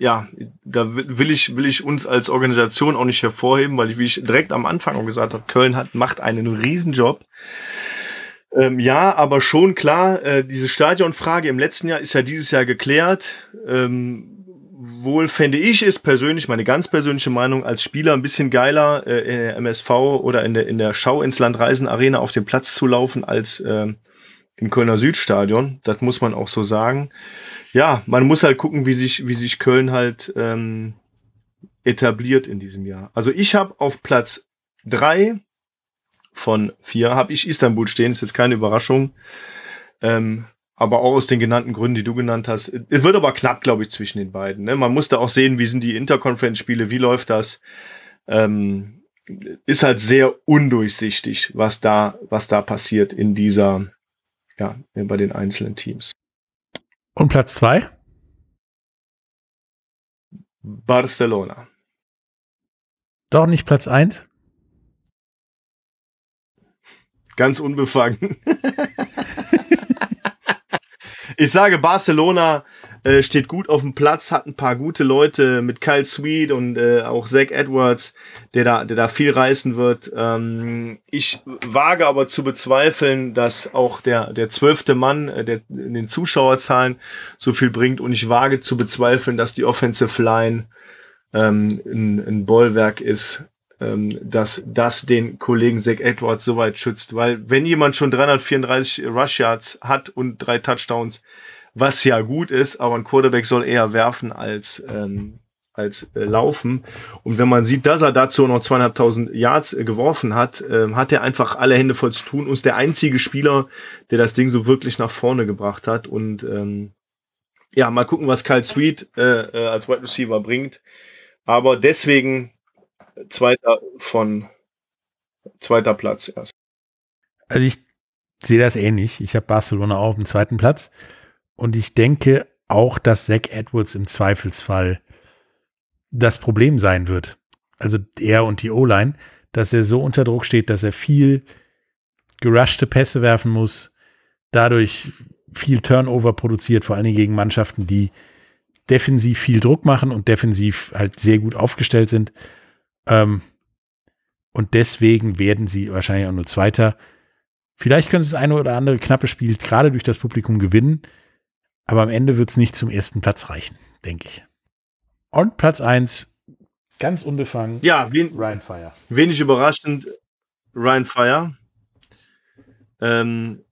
ja, da will ich, will ich uns als Organisation auch nicht hervorheben, weil ich, wie ich direkt am Anfang auch gesagt habe, Köln hat, macht einen Riesenjob. Ähm, ja, aber schon klar, äh, diese Stadionfrage im letzten Jahr ist ja dieses Jahr geklärt. Ähm, wohl fände ich es persönlich, meine ganz persönliche Meinung, als Spieler ein bisschen geiler äh, in der MSV oder in der, in der Schau ins Land Reisen Arena auf dem Platz zu laufen als äh, im Kölner Südstadion. Das muss man auch so sagen. Ja, man muss halt gucken, wie sich, wie sich Köln halt ähm, etabliert in diesem Jahr. Also ich habe auf Platz drei von vier habe ich Istanbul stehen, ist jetzt keine Überraschung. Ähm, aber auch aus den genannten Gründen, die du genannt hast. Es wird aber knapp, glaube ich, zwischen den beiden. Ne? Man muss da auch sehen, wie sind die Interconference-Spiele, wie läuft das. Ähm, ist halt sehr undurchsichtig, was da, was da passiert in dieser, ja, bei den einzelnen Teams. Und Platz zwei? Barcelona. Doch nicht Platz eins? Ganz unbefangen. ich sage, Barcelona äh, steht gut auf dem Platz, hat ein paar gute Leute mit Kyle Sweet und äh, auch Zach Edwards, der da, der da viel reißen wird. Ähm, ich wage aber zu bezweifeln, dass auch der, der zwölfte Mann, äh, der in den Zuschauerzahlen so viel bringt. Und ich wage zu bezweifeln, dass die Offensive Line ähm, ein, ein Bollwerk ist, dass das den Kollegen Zach Edwards soweit schützt. Weil wenn jemand schon 334 Rush Yards hat und drei Touchdowns, was ja gut ist, aber ein Quarterback soll eher werfen als ähm, als äh, laufen. Und wenn man sieht, dass er dazu noch zweieinhalbtausend Yards äh, geworfen hat, äh, hat er einfach alle Hände voll zu tun und ist der einzige Spieler, der das Ding so wirklich nach vorne gebracht hat. Und ähm, ja, mal gucken, was Kyle Sweet äh, äh, als Wide Receiver bringt. Aber deswegen zweiter von zweiter Platz erst. Also ich sehe das ähnlich. Ich habe Barcelona auch auf dem zweiten Platz. Und ich denke auch, dass Zach Edwards im Zweifelsfall das Problem sein wird. Also er und die O-Line, dass er so unter Druck steht, dass er viel gerushte Pässe werfen muss, dadurch viel Turnover produziert, vor allen Dingen gegen Mannschaften, die defensiv viel Druck machen und defensiv halt sehr gut aufgestellt sind. Ähm, und deswegen werden sie wahrscheinlich auch nur Zweiter. Vielleicht können sie das eine oder andere knappe Spiel gerade durch das Publikum gewinnen, aber am Ende wird es nicht zum ersten Platz reichen, denke ich. Und Platz 1, ganz unbefangen. Ja, wen, Ryan Fire. Wenig überraschend, Ryan Fire. Ähm,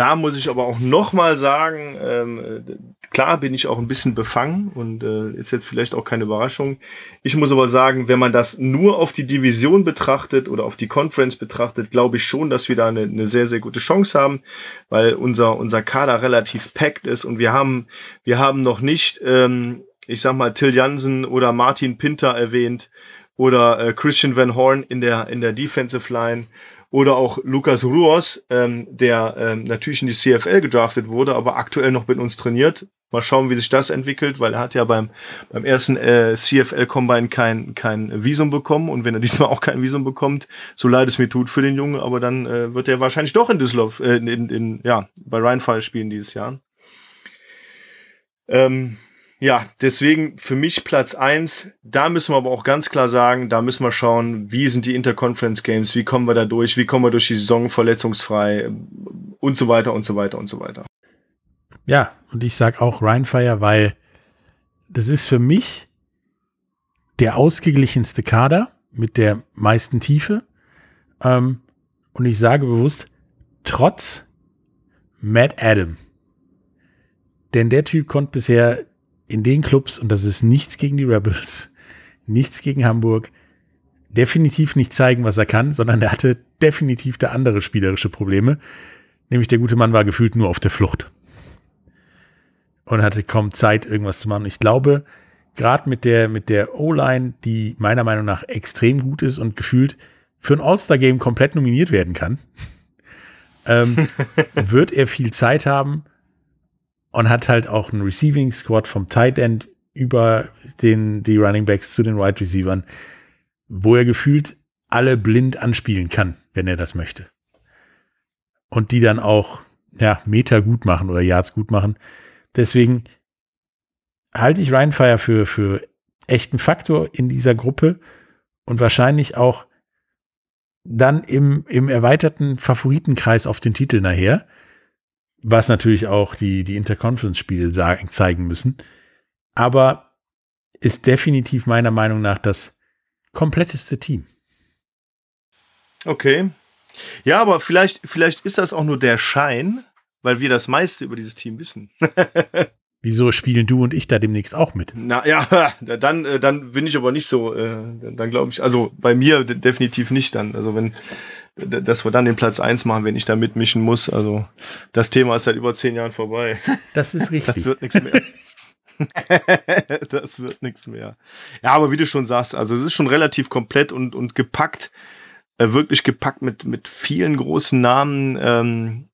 da muss ich aber auch noch mal sagen, ähm, klar bin ich auch ein bisschen befangen und äh, ist jetzt vielleicht auch keine Überraschung. Ich muss aber sagen, wenn man das nur auf die Division betrachtet oder auf die Conference betrachtet, glaube ich schon, dass wir da eine, eine sehr, sehr gute Chance haben, weil unser, unser Kader relativ packed ist und wir haben, wir haben noch nicht, ähm, ich sag mal, Till Jansen oder Martin Pinter erwähnt oder äh, Christian Van Horn in der, in der Defensive Line oder auch Lucas Ruos, ähm, der ähm, natürlich in die CFL gedraftet wurde, aber aktuell noch mit uns trainiert. Mal schauen, wie sich das entwickelt, weil er hat ja beim, beim ersten äh, CFL Combine kein, kein Visum bekommen und wenn er diesmal auch kein Visum bekommt, so leid es mir tut für den Jungen, aber dann äh, wird er wahrscheinlich doch in Düsseldorf, äh, in, in, in ja, bei Rheinfall spielen dieses Jahr. Ähm, ja, deswegen für mich Platz eins. Da müssen wir aber auch ganz klar sagen, da müssen wir schauen, wie sind die Interconference Games, wie kommen wir da durch, wie kommen wir durch die Saison verletzungsfrei und so weiter und so weiter und so weiter. Ja, und ich sag auch Rheinfire, weil das ist für mich der ausgeglichenste Kader mit der meisten Tiefe. Ähm, und ich sage bewusst, trotz Matt Adam. Denn der Typ konnte bisher in den Clubs, und das ist nichts gegen die Rebels, nichts gegen Hamburg, definitiv nicht zeigen, was er kann, sondern er hatte definitiv da andere spielerische Probleme. Nämlich der gute Mann war gefühlt nur auf der Flucht. Und hatte kaum Zeit, irgendwas zu machen. Ich glaube, gerade mit der, mit der O-Line, die meiner Meinung nach extrem gut ist und gefühlt für ein All-Star-Game komplett nominiert werden kann, ähm, wird er viel Zeit haben, und hat halt auch einen Receiving Squad vom Tight End über den, die Running Backs zu den Wide Receivern, wo er gefühlt alle blind anspielen kann, wenn er das möchte. Und die dann auch, ja, Meter gut machen oder Yards gut machen. Deswegen halte ich Rheinfire für, für echten Faktor in dieser Gruppe und wahrscheinlich auch dann im, im erweiterten Favoritenkreis auf den Titel nachher, was natürlich auch die, die Interconference-Spiele zeigen müssen. Aber ist definitiv meiner Meinung nach das kompletteste Team. Okay. Ja, aber vielleicht, vielleicht ist das auch nur der Schein, weil wir das meiste über dieses Team wissen. Wieso spielen du und ich da demnächst auch mit? Na ja, dann, äh, dann bin ich aber nicht so, äh, dann glaube ich, also bei mir definitiv nicht dann. Also wenn, dass wir dann den Platz eins machen, wenn ich da mitmischen muss. Also das Thema ist seit über zehn Jahren vorbei. Das ist richtig. Das wird nichts mehr. das wird nichts mehr. Ja, aber wie du schon sagst, also es ist schon relativ komplett und, und gepackt, äh, wirklich gepackt mit, mit vielen großen Namen. Ähm,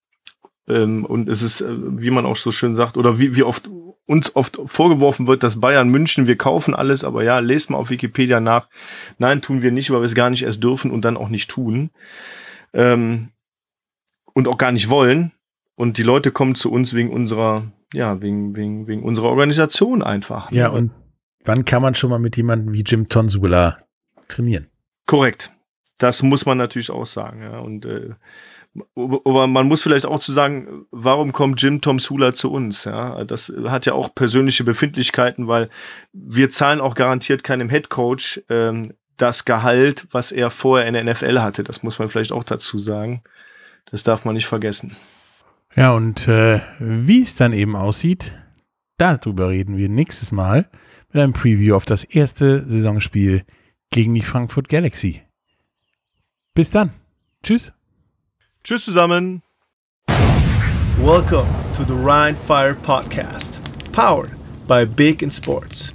ähm, und es ist, äh, wie man auch so schön sagt, oder wie, wie oft uns oft vorgeworfen wird, dass Bayern München, wir kaufen alles, aber ja, lest mal auf Wikipedia nach. Nein, tun wir nicht, weil wir es gar nicht erst dürfen und dann auch nicht tun. Ähm, und auch gar nicht wollen. Und die Leute kommen zu uns wegen unserer, ja, wegen, wegen, wegen unserer Organisation einfach. Ja, und wann kann man schon mal mit jemandem wie Jim Tonsula trainieren? Korrekt. Das muss man natürlich auch sagen, ja. Und äh, aber man muss vielleicht auch zu sagen, warum kommt Jim Tom Sula zu uns? Ja, das hat ja auch persönliche Befindlichkeiten, weil wir zahlen auch garantiert keinem Head Coach ähm, das Gehalt, was er vorher in der NFL hatte. Das muss man vielleicht auch dazu sagen. Das darf man nicht vergessen. Ja, und äh, wie es dann eben aussieht, darüber reden wir nächstes Mal mit einem Preview auf das erste Saisonspiel gegen die Frankfurt Galaxy. Bis dann. Tschüss. Tschüss zusammen. Welcome to the Rhine Fire Podcast, powered by Big in Sports.